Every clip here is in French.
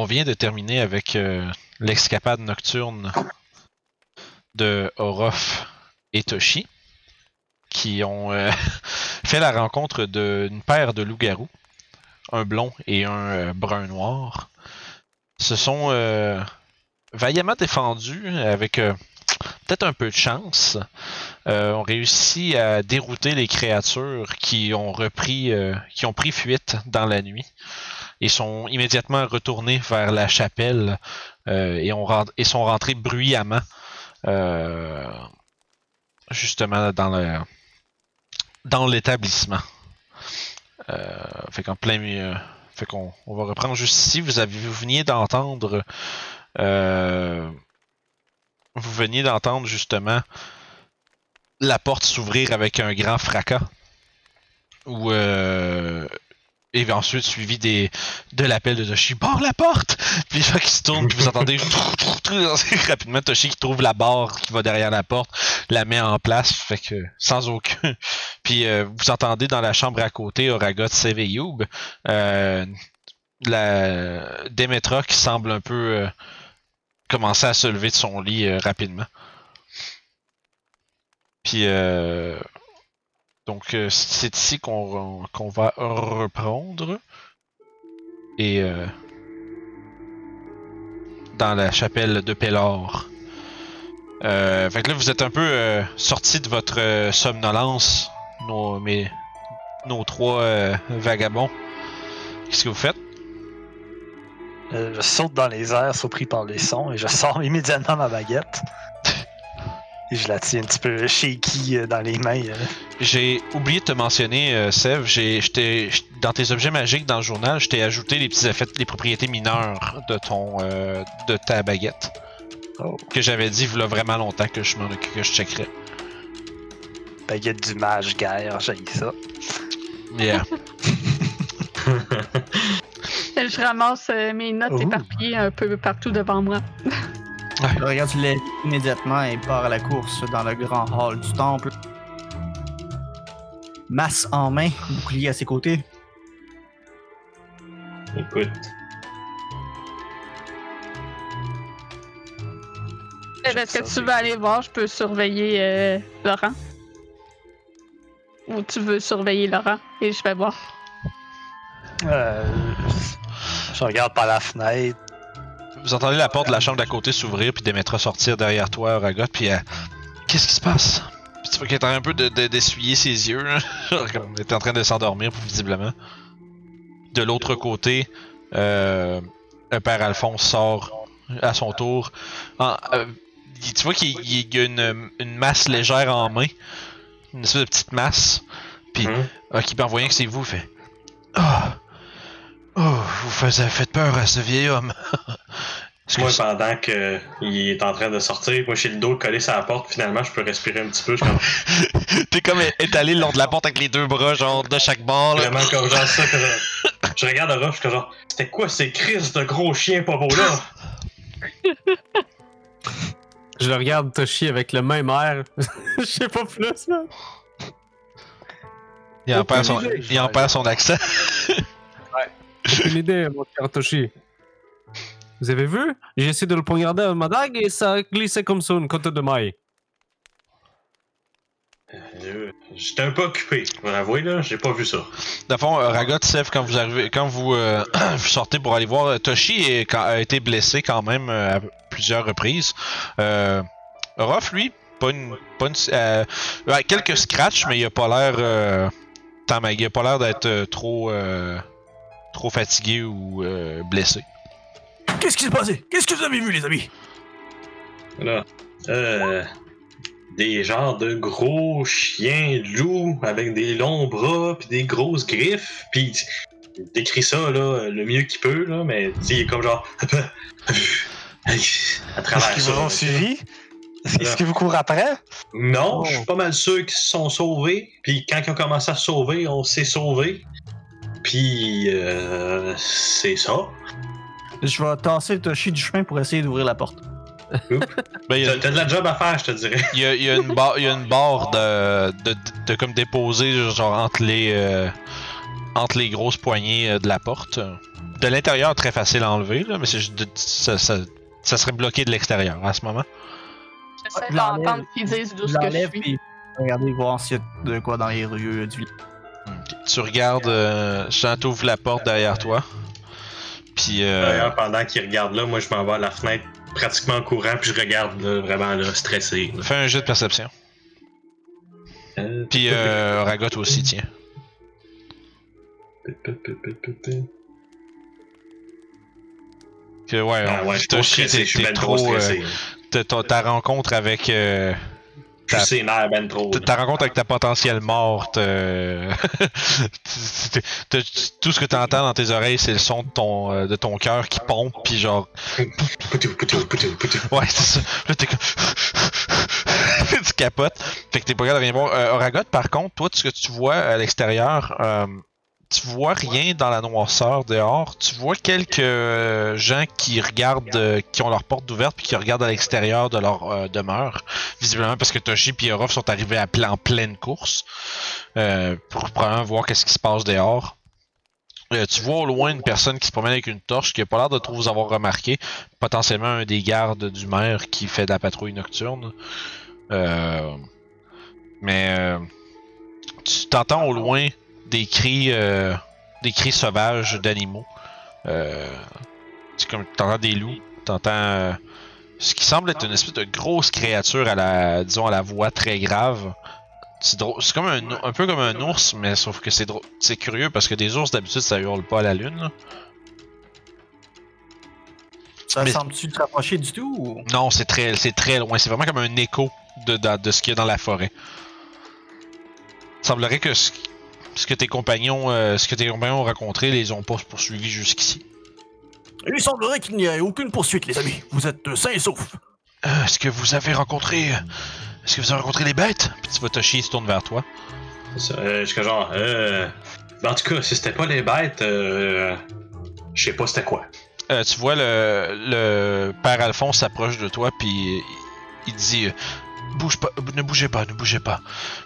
on vient de terminer avec euh, l'escapade nocturne de Orof et Toshi, qui ont euh, fait la rencontre d'une paire de loups-garous, un blond et un euh, brun noir. Se sont vaillamment défendus avec peut-être un peu de chance. Euh, ont réussi à dérouter les créatures qui ont repris, qui ont pris fuite dans la nuit et sont immédiatement retournés vers la chapelle euh, et, et sont rentrés bruyamment euh, justement dans le dans l'établissement. Euh, fait qu'en plein milieu. Fait qu'on on va reprendre juste ici. Vous avez vous veniez d'entendre vous veniez d'entendre justement la porte s'ouvrir avec un grand fracas. Ou euh, et ensuite suivi des de l'appel de Toshi barre la porte puis fait qu'il se tourne puis vous entendez rapidement Toshi qui trouve la barre qui va derrière la porte la met en place fait que sans aucun puis euh, vous entendez dans la chambre à côté Oragot Sev et Youb, euh, la Demetra qui semble un peu euh, commencer à se lever de son lit rapidement. Puis donc euh, c'est ici qu'on va reprendre et euh, dans la chapelle de Pellor. Euh, fait que là vous êtes un peu euh, sorti de votre somnolence, nos, mes, nos trois vagabonds. Qu'est-ce que vous faites? Je saute dans les airs, surpris par les sons, et je sors immédiatement ma baguette. Je la tiens un petit peu shaky euh, dans les mains. euh. J'ai oublié de te mentionner, euh, je- dans tes objets magiques dans le journal, je t'ai ajouté les petits effets, les propriétés mineures de ton, euh, de ta baguette. Oh. Que j'avais dit, il vraiment longtemps que je m'en occupe- que je checkerais. Baguette du mage guerre, j'ai ça. Yeah. Je ramasse mes notes éparpillées un peu partout devant moi. Regarde, tu lèves immédiatement et part à la course dans le grand hall du temple. Masse en main, bouclier à ses côtés. Écoute, Euh, Est-ce que tu veux aller voir? Je peux surveiller euh, Laurent. Ou tu veux surveiller Laurent et je vais voir. Euh, je regarde par la fenêtre. Vous entendez la porte de la chambre d'à côté s'ouvrir, puis Demetra sortir derrière toi, Ragot, puis euh, Qu'est-ce qui se passe? Puis tu vois qu'elle est en train de- de- d'essuyer ses yeux, là. Comme elle est en train de s'endormir, visiblement. De l'autre côté, euh, le père Alphonse sort à son tour. En- euh, tu vois qu'il il y a une, une masse légère en main, une espèce de petite masse, puis ah, qui peut envoyer que c'est vous, il fait Ah! Oh, vous faites, faites peur à ce vieil homme. Que Moi, pendant que il est en train de sortir, moi, j'ai le dos collé sur la porte, finalement, je peux respirer un petit peu. Comme T'es comme étalé le long de la porte avec les deux bras, genre de chaque bord. Là. vraiment comme genre ça. Que je, je regarde le je suis comme genre, c'était quoi ces crises de gros chiens pas beaux là? Je le regarde Toshi avec le même air. Je sais pas plus, là. Il en perd son, il en perd son accent. Aucune idée, mon cher Toshi. Vous avez vu? J'ai essayé de le poignarder à ma dague et ça a glissé comme ça une côte de maille. Euh, J'étais un peu occupé, je vais l'avouer, là, j'ai pas vu ça. Dans le fond, euh, Ragot, Seth, quand vous arrivez, quand vous, euh, vous sortez pour aller voir, Toshi est- a été blessé quand même à plusieurs reprises. Euh, Ruff, lui, pas une, pas une- euh, ouais, quelques scratchs, mais il a pas l'air, euh, il a pas l'air d'être euh, trop, euh, trop fatigué ou euh, blessé. Qu'est-ce qui s'est passé? Qu'est-ce que vous avez vu, les amis? Là, euh, des genres de gros chiens loups avec des longs bras puis des grosses griffes. Puis il décrit ça là, le mieux qu'il peut là, mais tu sais, il est comme genre à Est-ce travers qu'ils vous ont suivi? Est-ce qu'ils vous courent après? Non, Oh. je suis pas mal sûr qu'ils se sont sauvés. Puis quand ils ont commencé à se sauver, on s'est sauvés. Puis euh, c'est ça. Je vais tasser Toshi du chemin pour essayer d'ouvrir la porte. Ben, il y a- T'as de la job à faire, je te dirais. Il y a, il y a une barre, il y a une barre de, de, de comme déposée genre entre les euh, entre les grosses poignées euh, de la porte. De l'intérieur, très facile à enlever, là, mais c'est juste de- ça, ça- ça serait bloqué de l'extérieur à ce moment. J'essaie d'entendre qu'ils disent d'où ce que je suis. puis regardez voir s'il y a de quoi dans les rues du Tu regardes, euh, Jean t'ouvre la porte derrière toi. Puis, euh, D'ailleurs, pendant qu'il regarde là, moi je m'en vais à la fenêtre pratiquement en courant, puis je regarde là, vraiment là, stressé. là. fais un jet de perception. Euh, Puis, euh, Ragot aussi, tiens. Que, ouais, Ah ouais, je suis trop stressé, t'es- trop euh, ta rencontre avec sénère ben trop. ta- ta rencontre avec ta potentielle morte euh, tout ce que tu entends dans tes oreilles c'est le son de ton euh, de ton cœur qui pompe puis genre ouais c'est ça. Là t'es comme tu capotes. Fait que t'es pas capable de rien voir. Euh, Oragot par contre toi ce que tu vois à l'extérieur euh, tu vois rien dans la noirceur dehors. Tu vois quelques euh, gens qui regardent, euh, qui ont leur porte ouverte puis qui regardent à l'extérieur de leur euh, demeure. Visiblement parce que Toshi et Orof sont arrivés à en pleine course pour probablement voir qu'est-ce qui se passe dehors. Tu vois au loin une personne qui se promène avec une torche qui a pas l'air de trop vous avoir remarqué. Potentiellement un des gardes du maire qui fait de la patrouille nocturne. Mais tu t'entends au loin des cris, euh, des cris sauvages d'animaux. Euh, c'est comme t'entends des loups, t'entends euh, ce qui semble être une espèce de grosse créature à la, disons à la voix très grave. C'est drôle, c'est comme un, un peu comme un ours, mais sauf que c'est drôle, c'est curieux parce que des ours d'habitude ça hurle pas à la lune. là. Ça Mais- semble-tu te rapprocher du tout ou... Non, c'est très, c'est très loin. C'est vraiment comme un écho de, de, de ce qu'il y a dans la forêt. Il semblerait que ce, ce que tes compagnons, euh, ce que tes compagnons ont rencontré, les ont pas poursuivis jusqu'ici. Il semblerait qu'il n'y ait aucune poursuite, les amis. Vous êtes euh, sains et saufs. Euh, est-ce que vous avez rencontré, est-ce que vous avez rencontré les bêtes? Puis tu vois Toshi il se tourne vers toi. Ça, euh, je genre, euh. ben, en tout cas, si c'était pas les bêtes, euh. Je sais pas c'était quoi. Euh, tu vois le, le père Alphonse s'approche de toi puis il, il dit euh, bouge pas, ne bougez pas, ne bougez pas.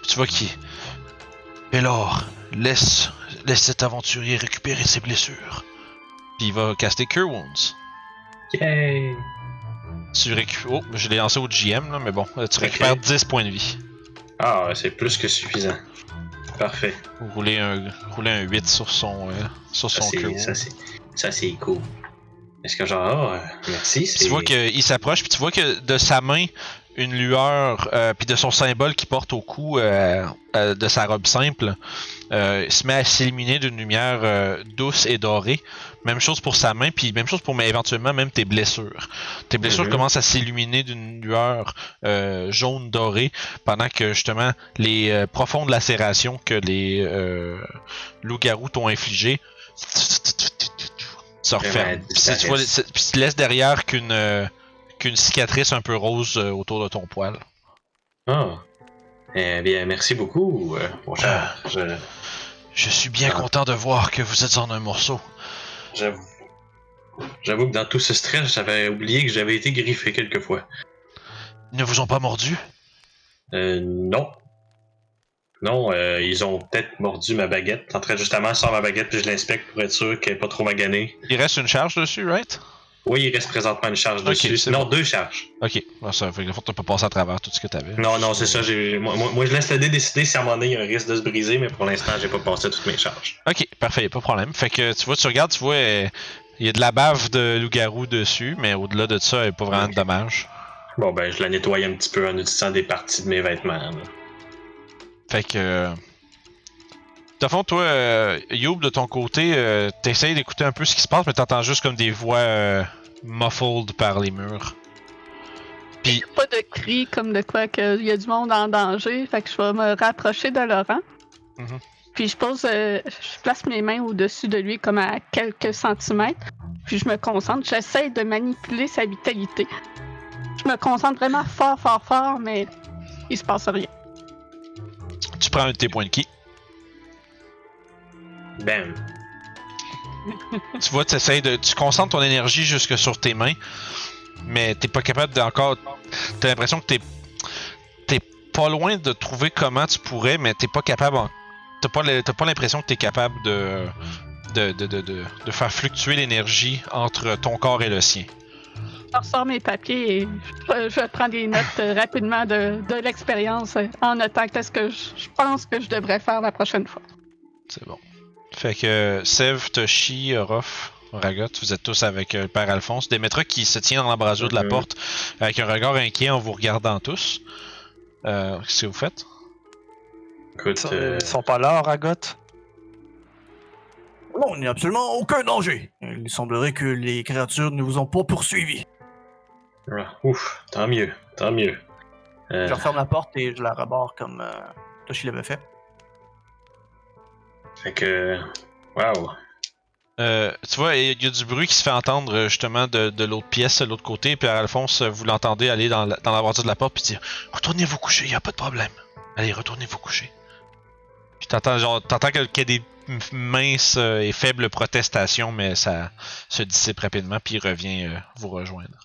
Tu vois qui alors laisse laisse cet aventurier récupérer ses blessures. Puis il va caster Cure Wounds. Yay! Tu récupères. Oh, je l'ai lancé au GM là, mais bon, tu récupères 10 points de vie. Ah, c'est plus que suffisant. Parfait. Vous roulez un, roulez un 8 sur son, euh, sur Ça, son Cure c'est, Wounds. ça, c'est, ça, c'est cool. Est-ce que genre, ah, merci, c'est. Tu vois qu'il s'approche, puis tu vois que de sa main, une lueur, euh, puis de son symbole qu'il porte au cou euh, euh, de sa robe simple, se met à s'illuminer d'une lumière douce et dorée. Même chose pour sa main, puis même chose pour mais éventuellement même tes blessures. Tes blessures Mhm. commencent à s'illuminer d'une lueur jaune dorée, pendant que justement les profondes lacérations que les loups-garous t'ont infligées se referment. Puis c'est- puis tu laisses derrière qu'une qu'une cicatrice un peu rose euh, autour de ton poil. Ah. Eh bien, merci beaucoup, euh, mon cher. Je- Je suis bien Ah. content de voir que vous êtes en un morceau. j'avoue. J'avoue que dans tout ce stress, j'avais oublié que j'avais été griffé quelques fois. Ils ne vous ont pas mordu? Euh, non. Non, euh, ils ont peut-être mordu ma baguette. En train justement, je sors ma baguette puis je l'inspecte pour être sûr qu'elle n'est pas trop maganée. Il reste une charge dessus, right? Oui, il reste présentement une charge Ok, dessus. Non, bon. deux charges. Ok, ça fait que tu peux passer à travers tout ce que t'avais. Non, non, c'est ça. Moi, moi- moi, je laisse le dé décider si à un moment donné, il y a un risque de se briser, mais pour l'instant, j'ai pas passé toutes mes charges. Ok, parfait, pas de problème. Fait que tu vois, tu regardes, tu vois, euh, il y a de la bave de loup-garou dessus, mais au-delà de ça, il n'y a pas vraiment de dommages. Bon, ben, je la nettoie un petit peu en utilisant des parties de mes vêtements. là. Fait que. De fond, toi, euh, Youb, de ton côté, euh, t'essayes d'écouter un peu ce qui se passe, mais t'entends juste comme des voix euh, muffled par les murs. Puis, Pas de cris comme de quoi qu'il y a du monde en danger. Fait que je vais me rapprocher de Laurent. Mhm. Puis je pose, euh, je place mes mains au-dessus de lui comme à quelques centimètres. Puis je me concentre. J'essaie de manipuler sa vitalité. Je me concentre vraiment fort, fort, fort, mais il se passe rien. tu prends un de tes points de ki. Bam. Tu vois, t'essayes de. Tu concentres ton énergie jusque sur tes mains, mais t'es pas capable d'encore. T'as l'impression que t'es. T'es pas loin de trouver comment tu pourrais, mais t'es pas capable. en- t'as pas le- t'as pas l'impression que t'es capable de de, de, de, de, de faire fluctuer l'énergie entre ton corps et le sien. Je ressors mes papiers et je, je prends des notes euh, rapidement de, de l'expérience en notant qu'est-ce que je, je pense que je devrais faire la prochaine fois. C'est bon. Fait que Sev, Toshi, Orof, Ragot, vous êtes tous avec euh, le père Alphonse. Demetra qui se tient dans l'embrasure de la Mhm. porte avec un regard inquiet en vous regardant tous. Euh, Qu'est-ce que vous faites? Écoute, Ils euh, sont pas là, Ragot? Non, il n'y a absolument aucun danger. Il semblerait que les créatures ne vous ont pas poursuivi. ah, ouf, tant mieux, tant mieux. Euh, Je referme la porte et je la rabarre comme euh, Toshi l'avait fait. Fait que. Waouh. Tu vois, il y a du bruit qui se fait entendre euh, justement de, l'autre pièce, de l'autre côté. Puis Alphonse, euh, vous l'entendez aller dans la, voiture de la porte puis dire Retournez vous coucher, y a pas de problème. Allez, retournez vous coucher. Puis t'entends qu'il y a des minces euh, et faibles protestations, mais ça se dissipe rapidement puis il revient vous rejoindre.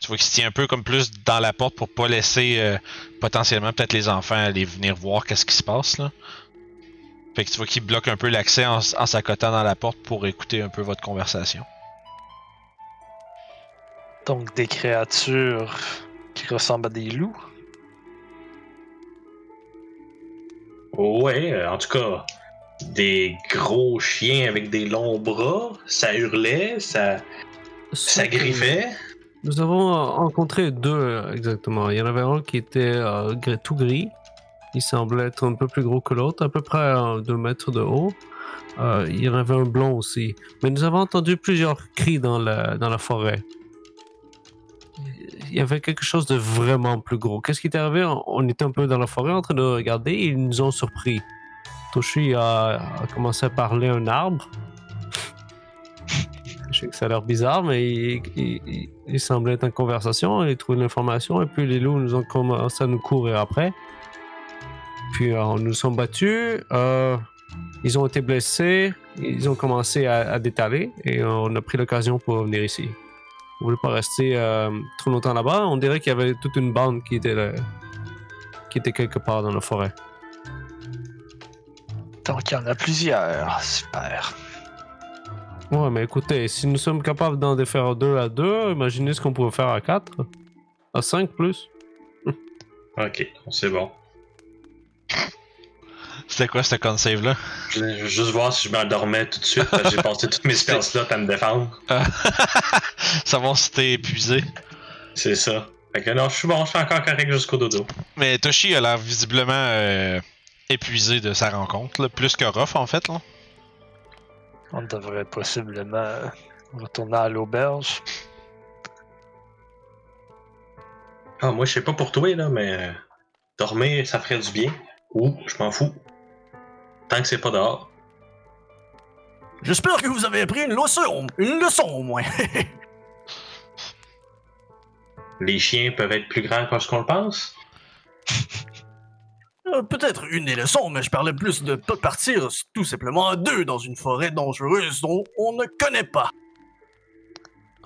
Tu vois qu'il se tient un peu comme plus dans la porte pour pas laisser potentiellement peut-être les enfants aller venir voir qu'est-ce qui se passe là. Fait que tu vois qu'il bloque un peu l'accès en, en s'accotant dans la porte pour écouter un peu votre conversation. Donc des créatures qui ressemblent à des loups. Ouais, euh, en tout cas, des gros chiens avec des longs bras, ça hurlait, ça, ça griffait. Nous avons euh, rencontré deux euh, exactement. Il y en avait un qui était euh, tout gris. Il semblait être un peu plus gros que l'autre, à peu près 2 mètres de haut. Euh, il y en avait un blond aussi. Mais nous avons entendu plusieurs cris dans la, dans la forêt. Il y avait quelque chose de vraiment plus gros. Qu'est-ce qui est arrivé? On- était un peu dans la forêt en train de regarder et ils nous ont surpris. Toshi a, commencé à parler à un arbre. Je sais que ça a l'air bizarre, mais il- il semblait être en conversation, il trouvait l'information, et puis les loups nous ont commencé à nous courir après. Puis euh, nous sommes battus, euh, ils ont été blessés, ils ont commencé à, à détaler, et on a pris l'occasion pour venir ici. On voulait pas rester euh, trop longtemps là-bas, on dirait qu'il y avait toute une bande qui était, là- qui était quelque part dans la forêt. Donc il y en a plusieurs. Super. Ouais, mais écoutez, si nous sommes capables d'en défaire deux à deux, imaginez ce qu'on pouvait faire à quatre. À cinq plus. Ok, c'est bon. C'était quoi ce con save là? Je veux juste voir si je m'endormais tout de suite, parce que j'ai passé toutes mes spells slots à me défendre. Savoir si t'es épuisé. C'est ça. Fait que non, je suis bon, je suis encore correct jusqu'au dodo. Mais Toshi a l'air visiblement euh, épuisé de sa rencontre, là, plus que Ruff en fait. Là. On devrait possiblement retourner à l'auberge. Ah, moi, je sais pas pour toi, là, mais euh, dormir, ça ferait du bien. Ou, je m'en fous. Tant que c'est pas dehors. J'espère que vous avez appris une leçon, une leçon au moins. Les chiens peuvent être plus grands que ce qu'on le pense. Euh, Peut-être une des leçons, mais je parlais plus de pas partir tout simplement à deux dans une forêt dangereuse dont on ne connaît pas.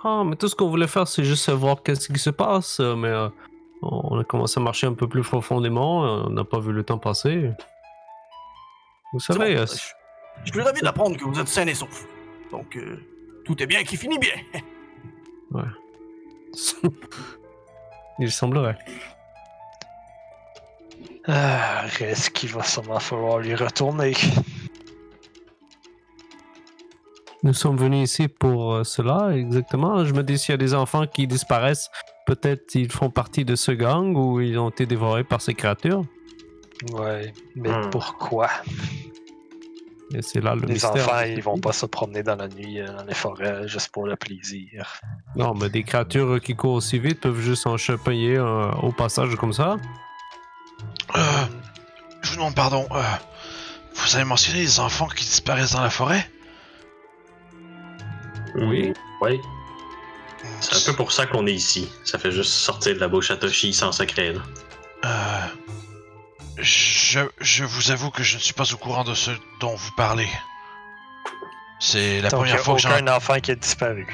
Ah, mais tout ce qu'on voulait faire, c'est juste savoir qu'est-ce qui se passe. euh, Mais euh, on a commencé à marcher un peu plus profondément. euh, On n'a pas vu le temps passer. Vous savez, bon, euh, je, je suis ravi d'apprendre que vous êtes sain et sauf. Donc, euh, tout est bien qui finit bien. il semblerait. Ah, reste qu'il va sûrement falloir lui retourner? Nous sommes venus ici pour cela, exactement. Je me dis s'il y a des enfants qui disparaissent, peut-être ils font partie de ce gang ou ils ont été dévorés par ces créatures? Ouais, mais Hmm. pourquoi? Et c'est là le Les mystère. enfants, ils vont pas se promener dans la nuit euh, dans les forêts juste pour le plaisir. Non, mais des créatures qui courent aussi vite peuvent juste en chapiller euh, au passage comme ça. Euh, je vous demande pardon. euh, vous avez mentionné les enfants qui disparaissent dans la forêt? Oui. Oui. C'est un peu pour ça qu'on est ici. Ça fait juste sortir de la bouche à Toshi sans secret, là. Euh, je, je vous avoue que je ne suis pas au courant de ce dont vous parlez. C'est la Donc, il y première a fois que j'en aucun enfant qui a disparu.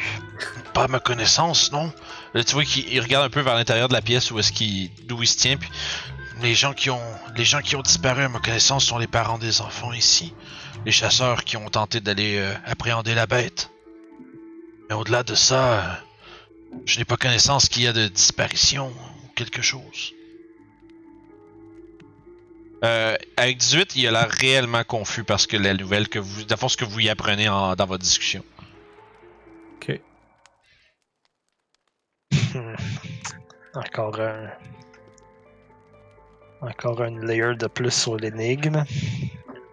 pas à ma connaissance, non? Là, tu vois qu'il il regarde un peu vers l'intérieur de la pièce où est-ce qu'il, d'où il se tient, puis les gens qui ont les gens qui ont disparu à ma connaissance sont les parents des enfants ici, les chasseurs qui ont tenté d'aller euh, appréhender la bête. Mais au-delà de ça, euh, je n'ai pas connaissance qu'il y a de disparition ou quelque chose. Euh, avec 18, il a l'air réellement confus parce que la nouvelle que vous, d'abord ce que vous y apprenez en- dans votre discussion. Ok. Encore un. Encore un layer de plus sur l'énigme.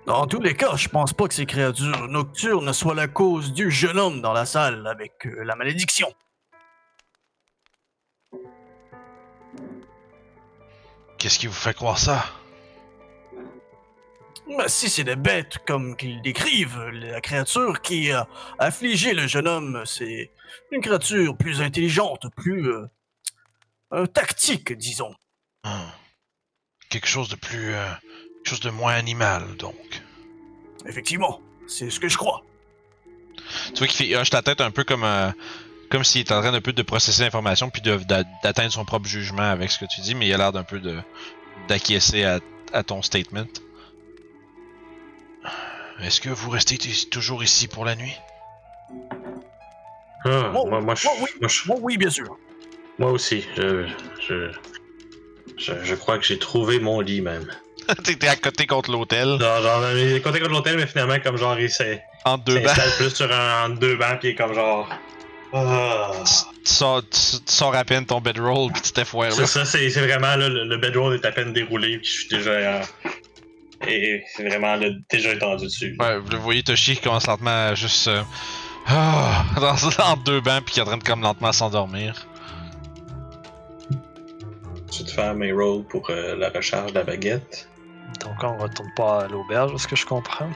Dans tous les cas, je pense pas que ces créatures nocturnes soient la cause du jeune homme dans la salle avec euh, la malédiction. Qu'est-ce qui vous fait croire ça? Mais si c'est des bêtes comme qu'ils décrivent, la créature qui a affligé le jeune homme, c'est une créature plus intelligente, plus euh, euh, tactique, disons. Hmm. Quelque chose de plus, euh, quelque chose de moins animal donc. Effectivement, c'est ce que je crois. Tu vois qu'il fait hoche la tête un peu comme euh, comme s'il était en train d'un peu de processer l'information puis d'atteindre son propre jugement avec ce que tu dis, mais il a l'air d'un peu de d'acquiescer à, à ton statement. Est-ce que vous restez toujours ici pour la nuit? Ah, Oh, moi, moi, je- oh, oui. moi, je- oui, bien sûr. moi aussi, je, je, je, je crois que j'ai trouvé mon lit même. T'étais à côté contre l'hôtel, Genre, genre, il est côté de l'hôtel, mais finalement, comme genre, il s'est- entre deux bancs. plus sur un, entre deux bancs, puis il est comme genre. Ah. Tu sors, tu, tu sors à peine ton bedroll puis tu t'effoires là. Ça, ça c'est c'est vraiment là, le, le bedroll est à peine déroulé, puis je suis déjà. euh, et c'est vraiment là, déjà étendu dessus. Ouais, vous le voyez Toshi qui commence lentement à juste euh, ah, dans, entre deux bancs puis qui est en train de comme lentement s'endormir. Tu te fais mes rolls pour euh, la recharge de la baguette. Donc on retourne pas à l'auberge, est-ce que je comprends?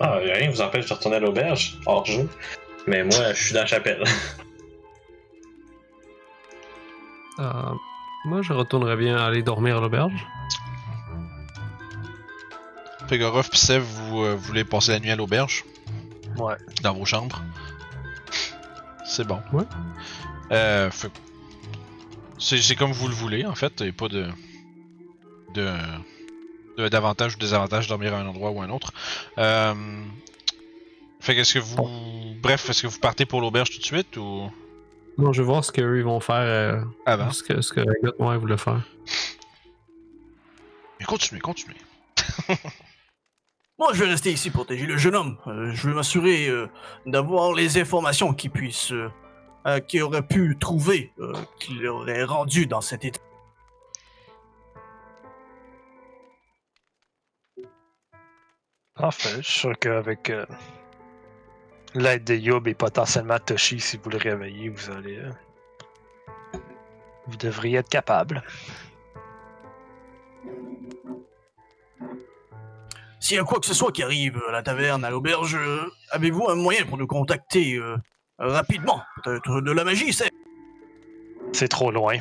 Ah, rien vous empêche de retourner à l'auberge, hors jeu. Mais moi, je suis dans la chapelle. Euh, moi, je retournerais bien aller dormir à l'auberge. Ruff pis Sev, vous euh, voulez passer la nuit à l'auberge? Ouais. dans vos chambres? C'est bon. Ouais. Euh, fait- c'est, comme vous le voulez en fait, et pas de de, de d'avantage ou désavantage de dormir à un endroit ou à un autre. Euh, fait que est-ce que vous, bref, est-ce que vous partez pour l'auberge tout de suite ou? Non, je vais voir ce qu'eux ils vont faire. euh, avant ce que, ce que Ragot, ouais, voulait faire. Mais continuez, continuez. Moi, je vais rester ici pour protéger le jeune homme. Euh, je veux m'assurer euh, d'avoir les informations qu'il puisse, euh, euh, qu'il aurait pu trouver, euh, qu'il aurait rendu dans cet état. Parfait, je suis sûr qu'avec euh, l'aide de Yob et potentiellement Toshi, si vous le réveillez, vous allez. euh, vous devriez être capable. S'il y a quoi que ce soit qui arrive à la taverne, à l'auberge, euh, avez-vous un moyen pour nous contacter euh, rapidement? Peut-être de la magie, c'est C'est trop loin.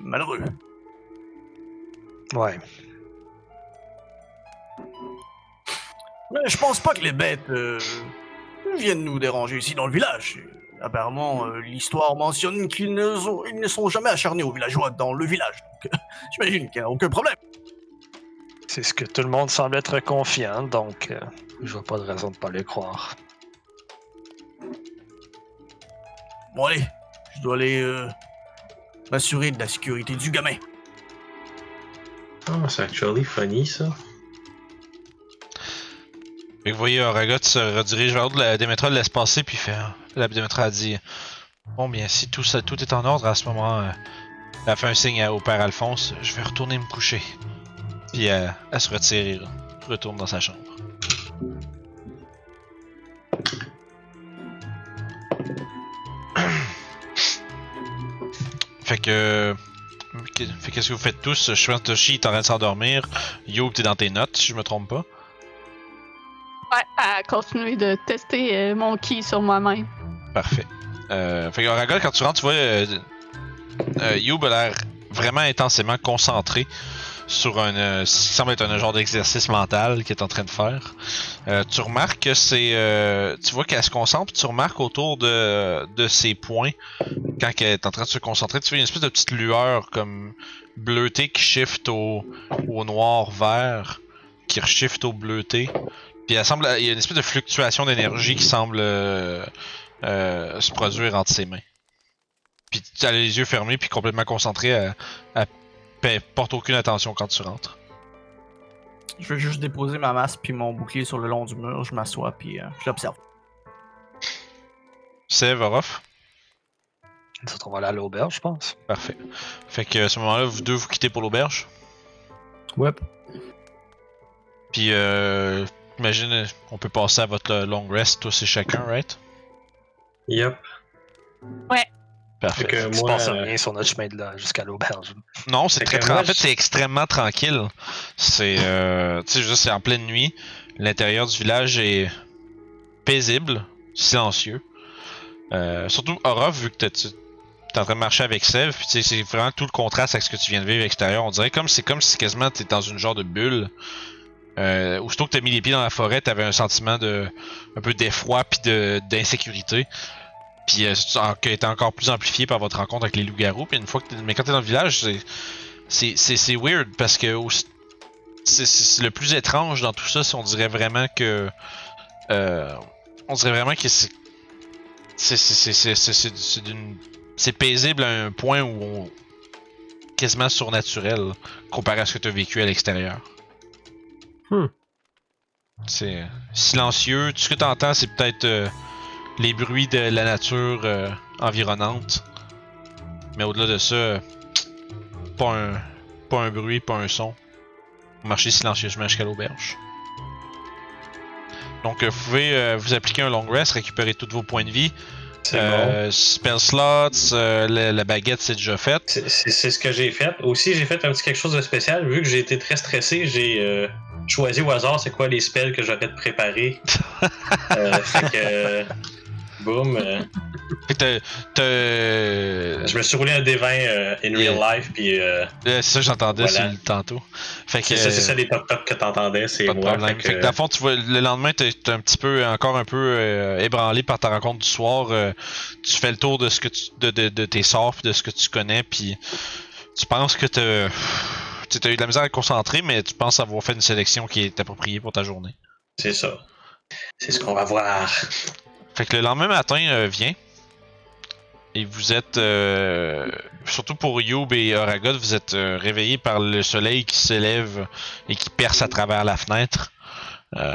malheureux. Ouais. Mais je pense pas que les bêtes euh, viennent nous déranger ici dans le village. Apparemment, euh, l'histoire mentionne qu'ils ne, sont- ils ne sont jamais acharnés aux villageois dans le village. Donc, j'imagine qu'il n'y a aucun problème. C'est ce que tout le monde semble être confiant, donc euh, je vois pas de raison de pas les croire. Bon, allez, je dois aller euh, m'assurer de la sécurité du gamin. Ah, c'est actually funny ça. Fait que vous voyez Aragot se redirige vers l'autre, la Démétra laisse passer, puis fait. La Démétra a dit Bon, bien, si tout, ça, tout est en ordre à ce moment, euh, elle a fait un signe au père Alphonse Je vais retourner me coucher. Puis euh, elle se retire et retourne dans sa chambre. fait que- Fait qu'est-ce que vous faites tous? Je pense que Toshi est en train de s'endormir. Yo, t'es dans tes notes, si je me trompe pas. À continuer de tester euh, mon ki sur moi-même. Parfait. Euh, fait que quand tu rentres, tu vois euh, euh, a l'air vraiment intensément concentré sur un, euh, ce qui semble être un genre d'exercice mental qu'il est en train de faire. Euh, tu remarques que c'est, euh, tu vois qu'elle se concentre, tu remarques autour de, de ses points, quand elle est en train de se concentrer, tu vois une espèce de petite lueur comme bleutée qui shift au, au noir vert, qui shift au bleuté. Puis elle semble, il y a une espèce de fluctuation d'énergie qui semble euh, euh, se produire entre ses mains. Puis tu as les yeux fermés puis complètement concentré à, à porte aucune attention quand tu rentres. Je vais juste déposer ma masse puis mon bouclier sur le long du mur. Je m'assois puis euh, je l'observe. Nous autres, on va aller à l'auberge, je pense. Parfait. Fait que à ce moment-là, vous deux vous quittez pour l'auberge? Ouais. Puis euh, imagine, euh, on peut passer à votre euh, long rest, tous et chacun, right? Yep. Parfait. Fait que Il se moi, passe euh, rien sur notre chemin de là jusqu'à l'auberge. Non, c'est très tra- En fait, c'est extrêmement tranquille. C'est, euh, tu sais, dire, c'est en pleine nuit. L'intérieur du village est paisible, silencieux. Euh, surtout Orof, vu que t'es- tu es en train de marcher avec Sev, puis c'est vraiment tout le contraste avec ce que tu viens de vivre extérieur. On dirait comme c'est comme si quasiment t'es dans une genre de bulle. Euh, aussitôt que t'as mis les pieds dans la forêt, t'avais un sentiment de un peu d'effroi puis d'insécurité. Puis euh, qui a été encore plus amplifié par votre rencontre avec les loups-garous. Puis une fois que mais quand t'es dans le village, c'est weird parce que c'est le plus étrange dans tout ça, c'est on dirait vraiment que euh, on dirait vraiment que c'est c'est paisible à un point où on quasiment surnaturel comparé à ce que tu as vécu à l'extérieur. Hmm. C'est silencieux. Tout ce que tu entends, c'est peut-être euh, les bruits de la nature euh, environnante. Mais au-delà de ça, euh, pas un, pas un bruit, pas un son. Vous marchez silencieusement jusqu'à l'auberge. Donc, euh, vous pouvez euh, vous appliquer un long rest, récupérer tous vos points de vie. C'est bon. Euh, spell slots, euh, la, la baguette, c'est déjà fait. C'est- ce que j'ai fait. Aussi, j'ai fait un petit quelque chose de spécial. Vu que j'ai été très stressé, j'ai euh, choisi au hasard c'est quoi les spells que j'aurais de préparer. euh, fait que. euh, boum. Fait que t'as- t'as- je me suis roulé un D20 euh, in Yeah. real life, puis. euh, c'est ça que j'entendais Voilà. tantôt. Fait que, c'est ça, c'est ça les toc toc que t'entendais, c'est pas de moi. problème. fait Fait que, que- dans le fond, tu vois, le lendemain, t'es un petit peu, encore un peu ébranlé par ta rencontre du soir. tu fais le tour de ce que tu, de, de, de tes sorts, de ce que tu connais, puis tu penses que t'as, tu as eu de la misère à te concentrer, mais tu penses avoir fait une sélection qui est appropriée pour ta journée. C'est ça. C'est ce qu'on va voir. Fait que le lendemain matin euh, vient. Et vous êtes, euh, surtout pour Youb et Oragot, vous êtes euh, réveillés par le soleil qui s'élève et qui perce à travers la fenêtre. Euh,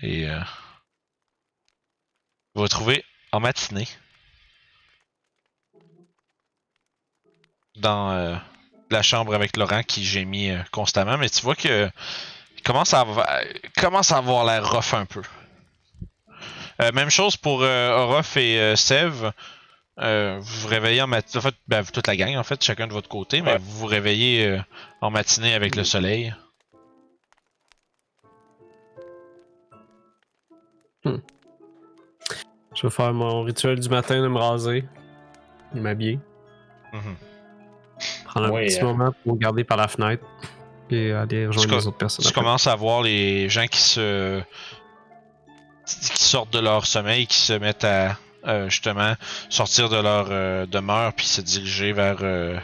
et euh, vous vous retrouvez en matinée dans euh, la chambre avec Laurent qui gémit euh, constamment, mais tu vois que il commence à, avoir- commence à avoir l'air rough un peu. Euh, même chose pour euh, Orof et euh, Sev. Euh, vous vous réveillez en matinée. En fait, ben, toute la gang, en fait, chacun de votre côté, mais Ouais. vous vous réveillez euh, en matinée avec le soleil. Je vais faire mon rituel du matin de me raser, de m'habiller, Mhm. Prendre un Ouais, petit euh. moment pour regarder par la fenêtre et aller rejoindre les autres personnes. Tu après. commences à voir les gens qui se. qui sortent de leur sommeil, qui se mettent à euh, justement sortir de leur euh, demeure puis se diriger vers, euh,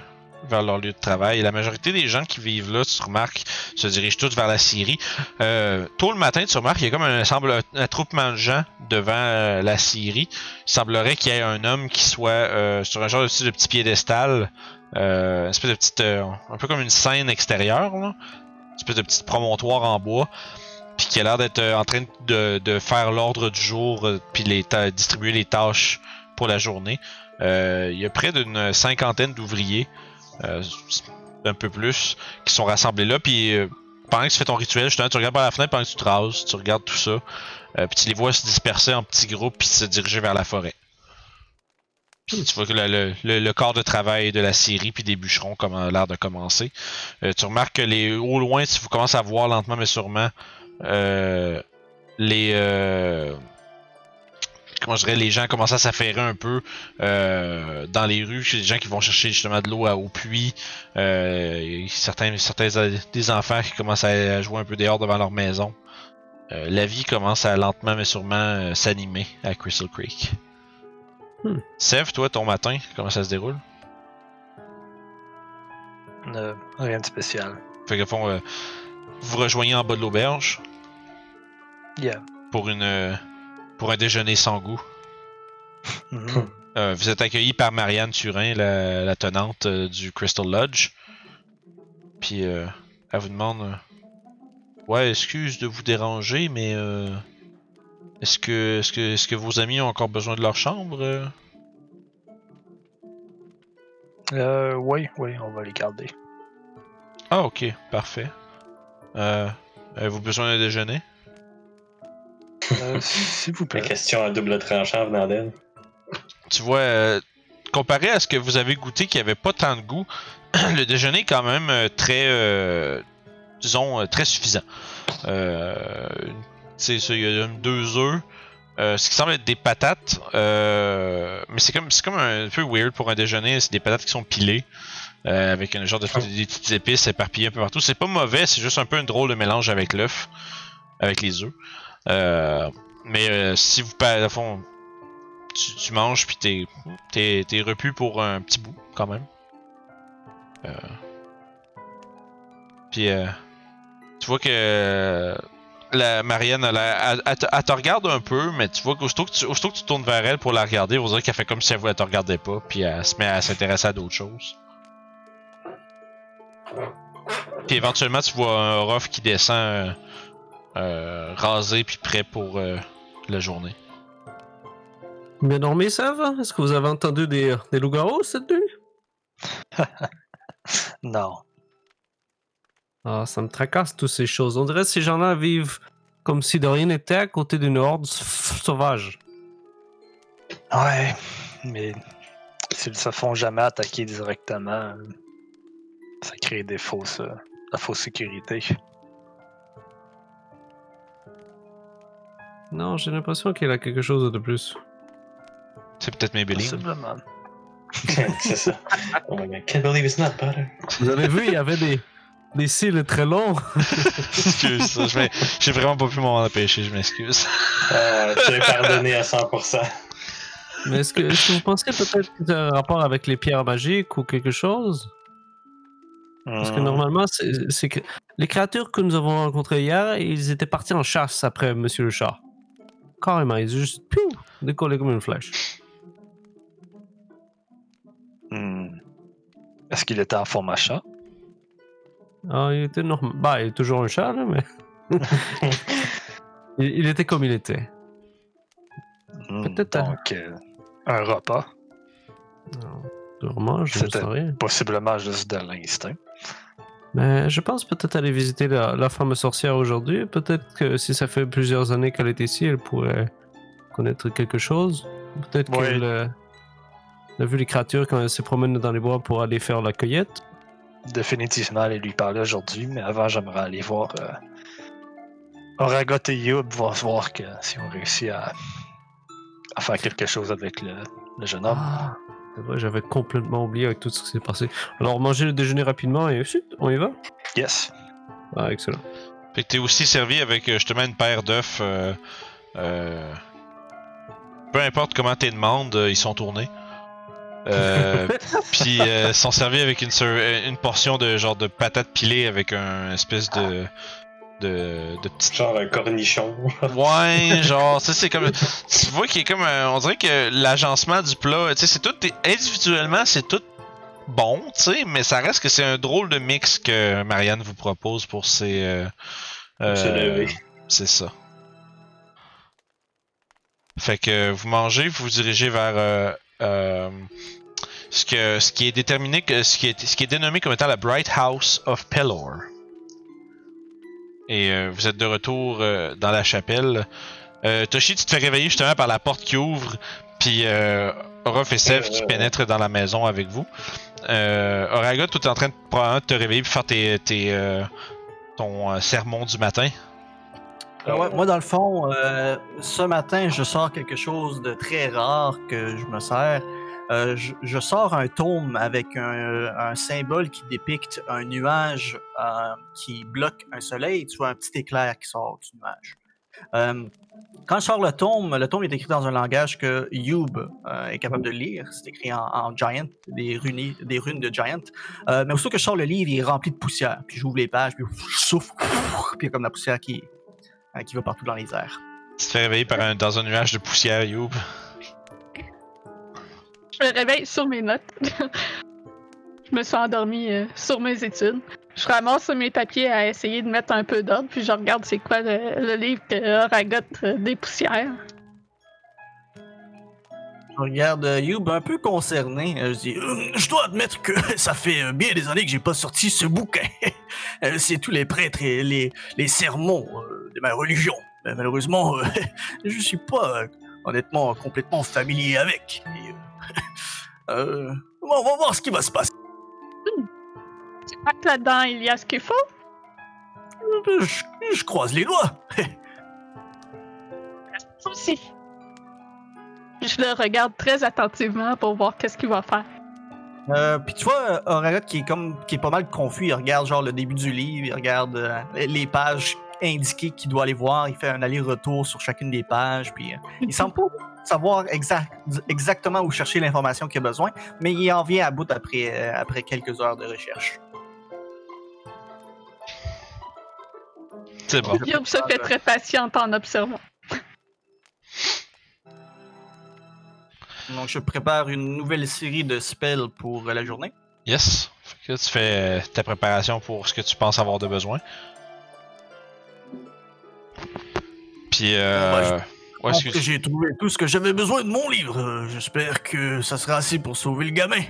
vers leur lieu de travail. Et la majorité des gens qui vivent là, tu remarques, se dirigent tous vers la Syrie. Euh, tôt le matin, tu remarques, il y a comme un, semble, un attroupement de gens devant euh, la Syrie. Il semblerait qu'il y ait un homme qui soit euh, sur un genre de petit piédestal, euh, espèce de petite, euh, un peu comme une scène extérieure, là. une espèce de petit promontoire en bois, puis qui a l'air d'être euh, en train de, faire l'ordre du jour, euh, puis les distribuer les tâches pour la journée. Il y a près d'une cinquantaine d'ouvriers, un peu plus, qui sont rassemblés là, puis pendant que tu fais ton rituel, justement, tu regardes par la fenêtre pendant que tu te rases, tu regardes tout ça, euh, puis tu les vois se disperser en petits groupes puis se diriger vers la forêt. Tu vois que le, le- le- corps de travail de la Syrie puis des bûcherons comme a l'air de commencer. Euh, tu remarques que les au loin, tu commences à voir lentement mais sûrement euh, les euh, comment je dirais, les gens commencent à s'affairer un peu euh, dans les rues. Chez des gens qui vont chercher justement de l'eau au puits. Euh, certains, certains des enfants qui commencent à, à jouer un peu dehors devant leur maison. Euh, la vie commence à lentement mais sûrement euh, s'animer à Crystal Creek. Hmm. Sev, toi, ton matin, comment ça se déroule? Euh, rien de spécial. Fait que, au fond, euh, vous rejoignez en bas de l'auberge Yeah. pour une euh, pour un déjeuner sans goût. Mhm. Euh, vous êtes accueilli par Marianne Turin, la, la tenante euh, du Crystal Lodge. Puis euh, elle vous demande euh, Ouais, excuse de vous déranger, mais euh, est-ce que est-ce que est-ce que vos amis ont encore besoin de leur chambre? Euh? Oui, oui, on va les garder. Ah ok, parfait. Euh, Avez-vous besoin d'un déjeuner? Euh, S'il vous La plaît. question à double tranchant venant d'elle. tu vois, euh, comparé à ce que vous avez goûté qui avait pas tant de goût, le déjeuner est quand même euh, très, euh, disons, très suffisant. Euh, c'est ça, il y a deux œufs, euh, ce qui semble être des patates, euh, mais c'est comme, c'est comme un peu weird pour un déjeuner, c'est des patates qui sont pilées. euh, avec un genre de des petites épices éparpillées un peu partout. C'est pas mauvais, c'est juste un peu un drôle de mélange avec l'œuf, avec les œufs. Mais si vous, à fond, tu, tu manges puis t'es, t'es, t'es repu pour un petit bout quand même. Puis euh, tu vois que la Marianne, elle, elle- elle te- elle te regarde un peu, mais tu vois qu'aussitôt que tu, aussitôt que tu tournes vers elle pour la regarder, on dirait qu'elle fait comme si elle, elle te regardait pas, puis elle se met à s'intéresser à d'autres choses. Puis éventuellement, tu vois un Ruff qui descend euh, euh, rasé puis prêt pour euh, la journée. Bien dormi, ça va Est-ce que vous avez entendu des, des loups-garous cette nuit? Non. Ah, ça me tracasse toutes ces choses. On dirait que ces gens-là vivent comme si de rien n'était à côté d'une horde sauvage. Ouais, mais s'ils se font jamais attaquer directement, ça crée des fausses, euh, la fausse sécurité. Non, j'ai l'impression qu'il a quelque chose de plus. C'est peut-être Maybelline. Possiblement. c'est ça. Oh my god, can't believe it's not butter. Vous avez vu, il y avait des, des cils très longs. Excuse, ça, j'ai vraiment pas pu m'en empêcher, je m'excuse. Ah, tu l'as pardonné à 100%. Mais est-ce que, est-ce que vous pensez peut-être que c'est un rapport avec les pierres magiques ou quelque chose? Parce que Hmm. normalement, c'est, c'est que les créatures que nous avons rencontrées hier, ils étaient partis en chasse après Monsieur le Chat. Carrément, ils ont juste piou, décollé comme une flèche. Hmm. Est-ce qu'il était en format chat? Ah, il était normal. Bah, il est toujours un chat, là, mais. il, il était comme il était. Hmm, Peut-être. Donc, euh, un repas. Sûrement, je ne C'était- sais rien. Possiblement juste de l'instinct. Mais je pense peut-être aller visiter la, la femme sorcière aujourd'hui. Peut-être que si ça fait plusieurs années qu'elle est ici, elle pourrait connaître quelque chose. Peut-être Oui. qu'elle euh, a vu les créatures quand elle se promène dans les bois pour aller faire la cueillette. Définitivement aller lui parler aujourd'hui, mais avant, j'aimerais aller voir euh, Oragot et Yub, voir, voir que, si on réussit à, à faire quelque chose avec le, le jeune homme. Ah, c'est vrai, j'avais complètement oublié avec tout ce qui s'est passé. Alors, manger le déjeuner rapidement et chut, on y va? Yes. Ah, excellent. Fait que t'es aussi servi avec euh, justement une paire d'œufs. euh, euh, peu importe comment t'es demandes, euh, ils sont tournés. Euh, Puis euh, sont servis avec une, ser- une portion de genre de patates pilées avec un espèce de de, de petite Genre un cornichon. Ouais, genre, ça c'est comme. Tu vois qu'il est comme. un- on dirait que l'agencement du plat, tu sais, c'est tout. Individuellement, c'est tout bon, tu sais, mais ça reste que c'est un drôle de mix que Marianne vous propose pour ses. euh, euh, c'est ça. Fait que vous mangez, vous vous dirigez vers euh, euh, ce, que, ce qui est déterminé, ce, qui est, ce qui est dénommé comme étant la Bright House of Pelor. Et euh, vous êtes de retour euh, dans la chapelle. Toshi, tu te fais réveiller justement par la porte qui ouvre, puis Orof et Sev qui pénètrent dans la maison avec vous. Oraga, toi, t'es en train de, te réveiller pour faire tes, tes, ton sermon du matin. Euh, moi, dans le fond, euh, ce matin, je sors quelque chose de très rare que je me sers. Euh, je, sors un tome avec un, symbole qui dépicte un nuage qui bloque un soleil. Tu vois un petit éclair qui sort du nuage. Quand je sors le tome, le tome est écrit dans un langage que Youb est capable de lire. C'est écrit en, Giant, des, runes, de Giant. Mais aussitôt que je sors le livre, il est rempli de poussière. Puis j'ouvre les pages, puis je souffle, puis il y a comme la poussière qui, euh, qui va partout dans les airs. Tu te fais réveiller par un, dans un nuage de poussière, Youb. Je me réveille sur mes notes. je me suis endormie euh, sur mes études. Je ramasse mes papiers à essayer de mettre un peu d'ordre, puis je regarde c'est quoi le, le livre que Ragotte euh, des poussières. Je regarde euh, Youb un peu concerné. Euh, je dis Hum, Je dois admettre que ça fait euh, bien des années que j'ai pas sorti ce bouquin. Euh, C'est tous les prêtres et les, les sermons euh, de ma religion. Mais malheureusement, euh, je suis pas euh, honnêtement complètement familier avec. Et, euh, euh, on va voir ce qui va se passer. Tu crois que là-dedans il y a ce qu'il faut? Euh, Je, je croise les doigts. Ça aussi. Je le regarde très attentivement pour voir qu'est-ce qu'il va faire. Euh, puis tu vois, Auragot qui est comme qui est pas mal confus, il regarde genre le début du livre, il regarde euh, les pages indiquées qu'il doit aller voir, il fait un aller-retour sur chacune des pages, puis euh, il semble pas savoir exact, exactement où chercher l'information qu'il a besoin, mais il en vient à bout après, euh, après quelques heures de recherche. C'est bon. Youb se fait très patiente en observant. Donc je prépare une nouvelle série de spells pour euh, la journée. Yes. Fait que tu fais euh, ta préparation pour ce que tu penses avoir de besoin. Puis, euh. Ouais, Ouais, pense que excuse. j'ai trouvé tout ce que j'avais besoin de mon livre. Euh, J'espère que ça sera assez pour sauver le gamin.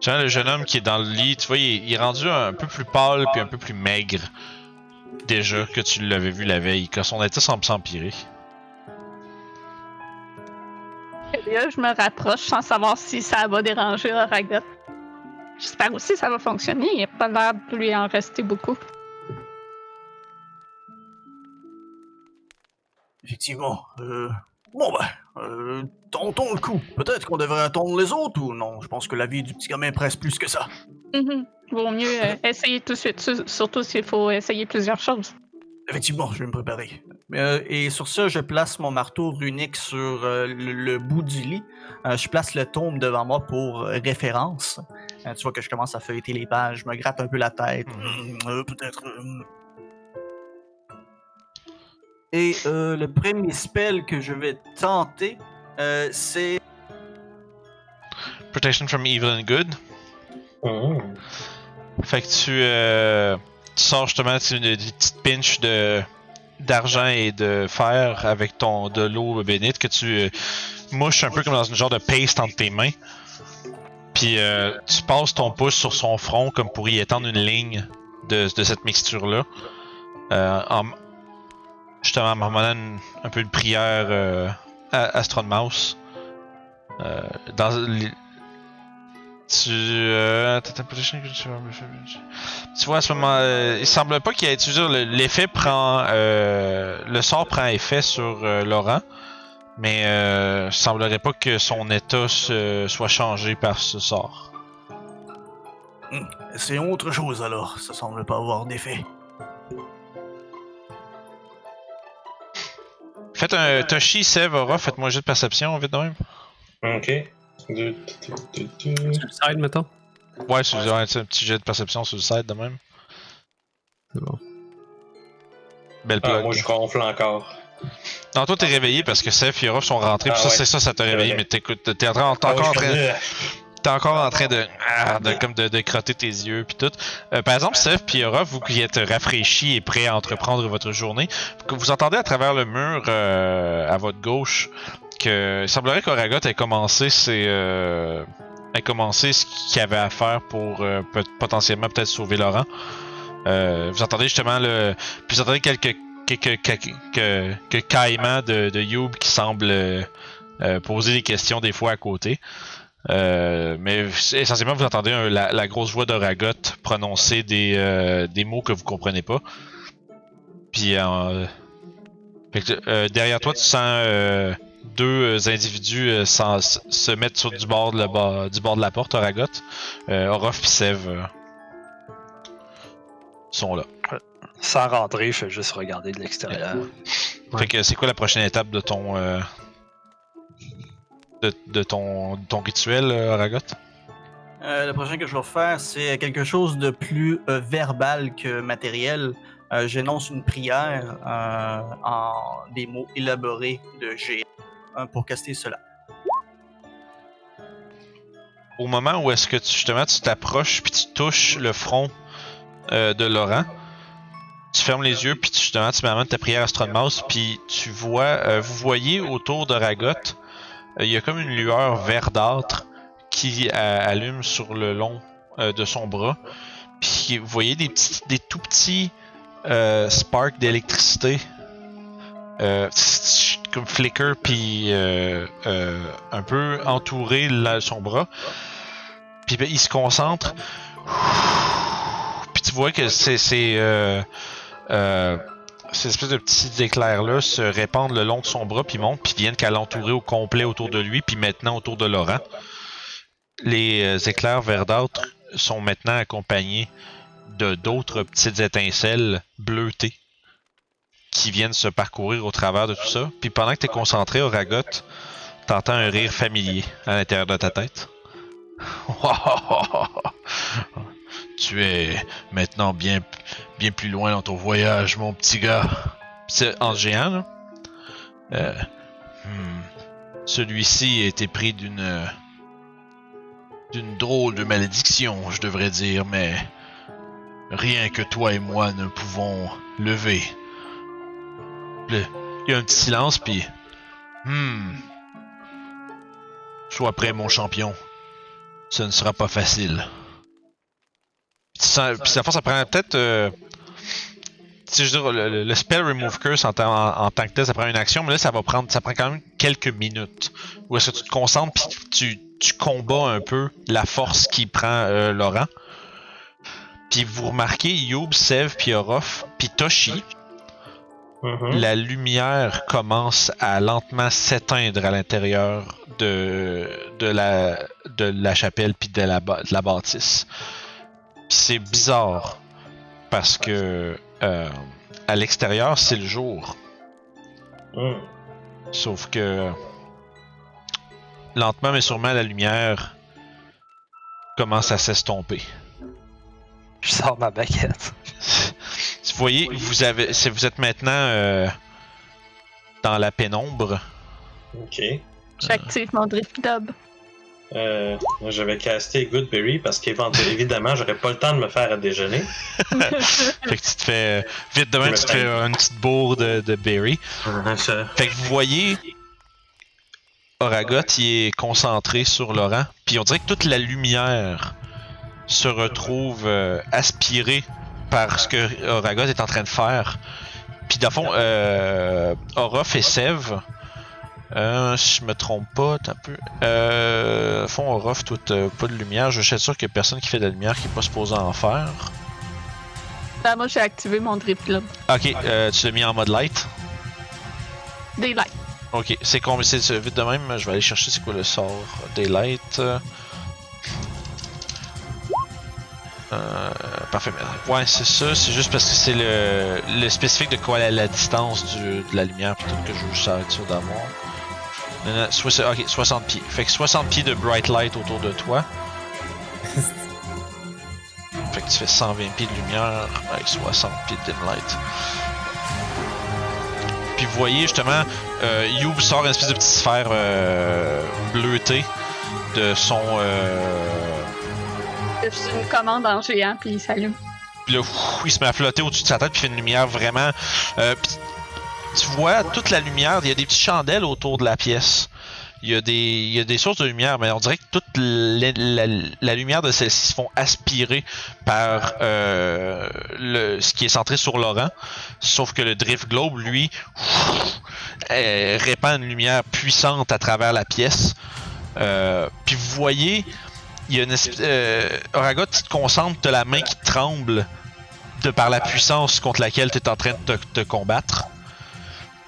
Tiens, le jeune homme qui est dans le lit, tu vois, il est, il est rendu un peu plus pâle puis un peu plus maigre. Déjà que tu l'avais vu la veille, que son état semble s'empirer. Là, je me rapproche sans savoir si ça va déranger Ragotte. J'espère aussi que ça va fonctionner. Il n'y a pas l'air de lui en rester beaucoup. Effectivement. Euh, bon ben, euh, tentons le coup. Peut-être qu'on devrait attendre les autres ou non? Je pense que la vie du petit gamin presse plus que ça. Mhm. Vaut mieux euh, essayer tout de suite, su- surtout s'il faut essayer plusieurs choses. Effectivement, je vais me préparer. Euh, et sur ça, je place mon marteau runique sur euh, le, le bout du lit. Euh, je place le tome devant moi pour euh, référence. Euh, tu vois que je commence à feuilleter les pages, je me gratte un peu la tête. Hmm, euh, Peut-être. euh, Et euh, le premier spell que je vais tenter, euh, c'est Protection from evil and good. Oh. Fait que tu, euh, tu sors justement tu- une, une petite pinch de d'argent et de fer avec ton de l'eau bénite que tu euh, mouches un peu comme dans une genre de paste entre tes mains. Puis euh, tu passes ton pouce sur son front comme pour y étendre une ligne de, de cette mixture là. en, justement en un peu de prière euh, à Astron Mouse. Euh, dans tu, euh, tu vois à ce moment, euh, il semble pas qu'il y ait, tu veux dire, le- l'effet prend, euh, le sort prend effet sur euh, Laurent, mais euh, il semblerait pas que son état se- soit changé par ce sort. c'est autre chose alors. Ça semble pas avoir d'effet. Faites un Toshi, Sev, Aura, faites-moi juste perception, vite de même. Ok. Mettons? Ouais, c'est ouais, un petit jet de perception sur le site de même. C'est bon. Belle Ah, plug. moi, je ronfle encore. Non, toi t'es réveillé parce que Seth et Orof sont rentrés, Ah puis ça, ouais. c'est ça, ça t'a réveillé, mais t'écoutes, t'es en train, t'es Ah, encore ouais, en train, T'es encore en train de, ah, de, comme de, de crotter tes yeux puis tout. Euh, par exemple, Seth puis Aura, vous qui êtes rafraîchis et prêts à entreprendre votre journée, que vous entendez à travers le mur euh, à votre gauche il semblerait qu'Oragot ait commencé ses, euh, commencé ce qu'il avait à faire pour euh, potentiellement peut-être sauver Laurent. Euh, vous entendez justement le, puis vous entendez quelques quelques de, de Youb qui semble poser des questions des fois à côté. Mais essentiellement, vous entendez la, grosse voix d'Oragot prononcer des, des mots que vous comprenez pas. Puis derrière toi, tu sens deux euh, individus euh, se mettre sur du bord de du bord de la porte, Oragot. Euh, Orof et Sev euh, sont là. Sans rentrer, je fais juste regarder de l'extérieur. Ouais. Fait que c'est quoi la prochaine étape de ton euh, de, de ton, de ton rituel, Oragot? Euh, le prochain que je vais faire, c'est quelque chose de plus euh, verbal que matériel. Euh, J'énonce une prière euh, en des mots élaborés de géant euh, pour caster cela. Au moment où est-ce que tu, justement tu t'approches puis tu touches le front euh, de Laurent, tu fermes les yeux puis tu, justement tu m'amènes ta prière Astronomouse puis tu vois, euh, vous voyez autour de Ragot, euh, il y a comme une lueur verdâtre qui allume sur le long de son bras. Puis vous voyez des petits, des tout petits sparks d'électricité, euh, comme flicker puis euh, euh, un peu entourer son bras. Puis ben, il se concentre. Puis tu vois que c'est euh, ces espèces de petits éclairs là se répandent le long de son bras puis montent puis viennent qu'à l'entourer au complet autour de lui puis maintenant autour de Laurent. Les éclairs verdâtres sont maintenant accompagnés de d'autres petites étincelles bleutées qui viennent se parcourir au travers de tout ça. Puis pendant que tu es concentré au ragot, t'entends un rire familier à l'intérieur de ta tête. tu es maintenant bien, bien plus loin dans ton voyage, mon petit gars. C'est en géant, là. Euh, hmm, Celui-ci a été pris d'une. d'une drôle de malédiction, je devrais dire, mais. Rien que toi et moi ne pouvons lever. Il y a un petit silence, puis. Hmm. Sois prêt, mon champion. Ce ne sera pas facile. Puis ça, puis ça, ça prend peut-être. euh, je veux dire, le, spell Remove Curse en, tant- en- en tant que tel, ça prend une action, mais là, ça va prendre. Ça prend quand même quelques minutes. Où est-ce que tu te concentres, puis tu, tu combats un peu la force qui prend euh, Laurent. Puis vous remarquez Youb, Sev, puis Orof, puis Toshi, Mhm. la lumière commence à lentement s'éteindre à l'intérieur de, de, la, de la chapelle puis de la, de la bâtisse. C'est bizarre parce que euh, à l'extérieur c'est le jour, Mhm. sauf que lentement mais sûrement la lumière commence à s'estomper. Je sors ma baguette. Vous voyez, vous avez, vous êtes maintenant euh, dans la pénombre. Ok. J'active mon Drift Dub. Euh, moi, j'avais casté Goodberry parce qu'évidemment, j'aurais pas le temps de me faire à déjeuner. Fait que tu te fais. euh, vite demain, tu te fais une petite bourre de, de berry. Fait que vous voyez. Oragot, il est concentré sur Laurent. Puis on dirait que toute la lumière se retrouve euh, aspirée par ce que Oragot est en train de faire. Puis dans le fond, euh, Orof et Sev. Euh, si je me trompe pas, t'as un peu. Euh, fond Orof, toi, t'as pas de lumière. Je suis sûr qu'il y a personne qui fait de la lumière qui est pas supposé en faire. Ben, moi, j'ai activé mon Drift Dub. Ok, euh, tu l'as mis en mode light? Daylight. Ok, c'est combien c'est vite de même, je vais aller chercher c'est quoi le sort Daylight. Euh, parfait. mais- Ouais, c'est ça, c'est juste parce que c'est le, le spécifique de quoi la, la distance du, de la lumière plutôt que je veux être sûr d'avoir. Ok, 60 pieds. Fait que 60 pieds de bright light autour de toi. fait que tu fais 120 pieds de lumière avec 60 pieds de dim light. Puis vous voyez justement, euh, Youb sort une espèce de petite sphère euh, bleutée de son. Euh... Une commande en géant, puis il s'allume. Puis là, il se met à flotter au-dessus de sa tête, puis il fait une lumière vraiment. euh, tu vois toute la lumière, il y a des petites chandelles autour de la pièce. Il y a des, il y a des sources de lumière, mais on dirait que toute la, lumière de celles-ci se font aspirer par euh, le, ce qui est centré sur Laurent. Sauf que le Drift Globe, lui, répand une lumière puissante à travers la pièce. Euh, puis vous voyez, il y a une espèce. Euh, Oragot, tu te concentres, t'as la main qui tremble de par la puissance contre laquelle tu es en train de te, combattre.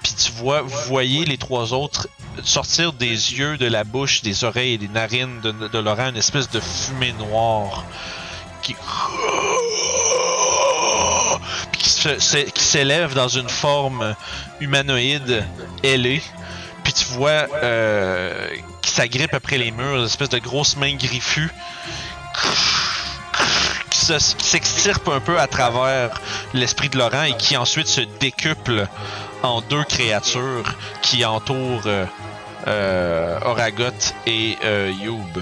Puis tu vois, vous voyez les trois autres sortir des yeux, de la bouche, des oreilles des narines de, de Laurent une espèce de fumée noire qui qui s'élève dans une forme humanoïde ailée. Puis tu vois euh, s'agrippe après les murs, une espèce de grosse main griffue qui se- qui s'extirpe un peu à travers l'esprit de Laurent et qui ensuite se décuple en deux créatures qui entourent euh, euh, Oragot et euh, Youb.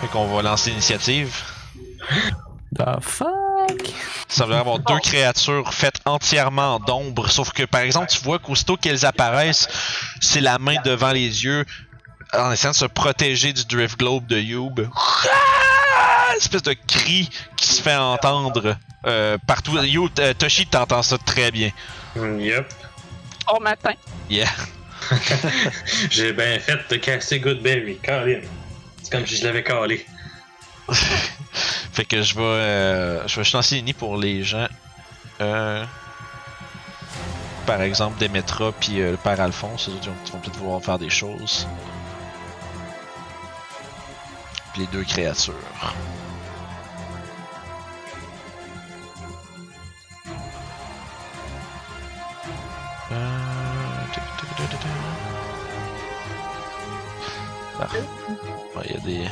Fait qu'on va lancer l'initiative. The fuck? Ça veut avoir deux créatures faites entièrement d'ombre, sauf que par exemple, tu vois qu'aussitôt qu'elles apparaissent, c'est la main devant les yeux, en essayant de se protéger du Drift Globe de Youb. Ah! Espèce de cri qui se fait entendre euh, partout. Yo, euh, Toshi, t'entends ça très bien. Mm, Yup. Au matin. Yeah. J'ai bien fait de casser Goodberry. Colin. C'est comme si je l'avais calé. Fait que je vais, euh, je vais juste lancer une pour les gens. Euh, par exemple, Demetra puis euh, le père Alphonse, ils vont- peut-être vouloir faire des choses. Puis les deux créatures. Parfait. Ouais, Il y a des.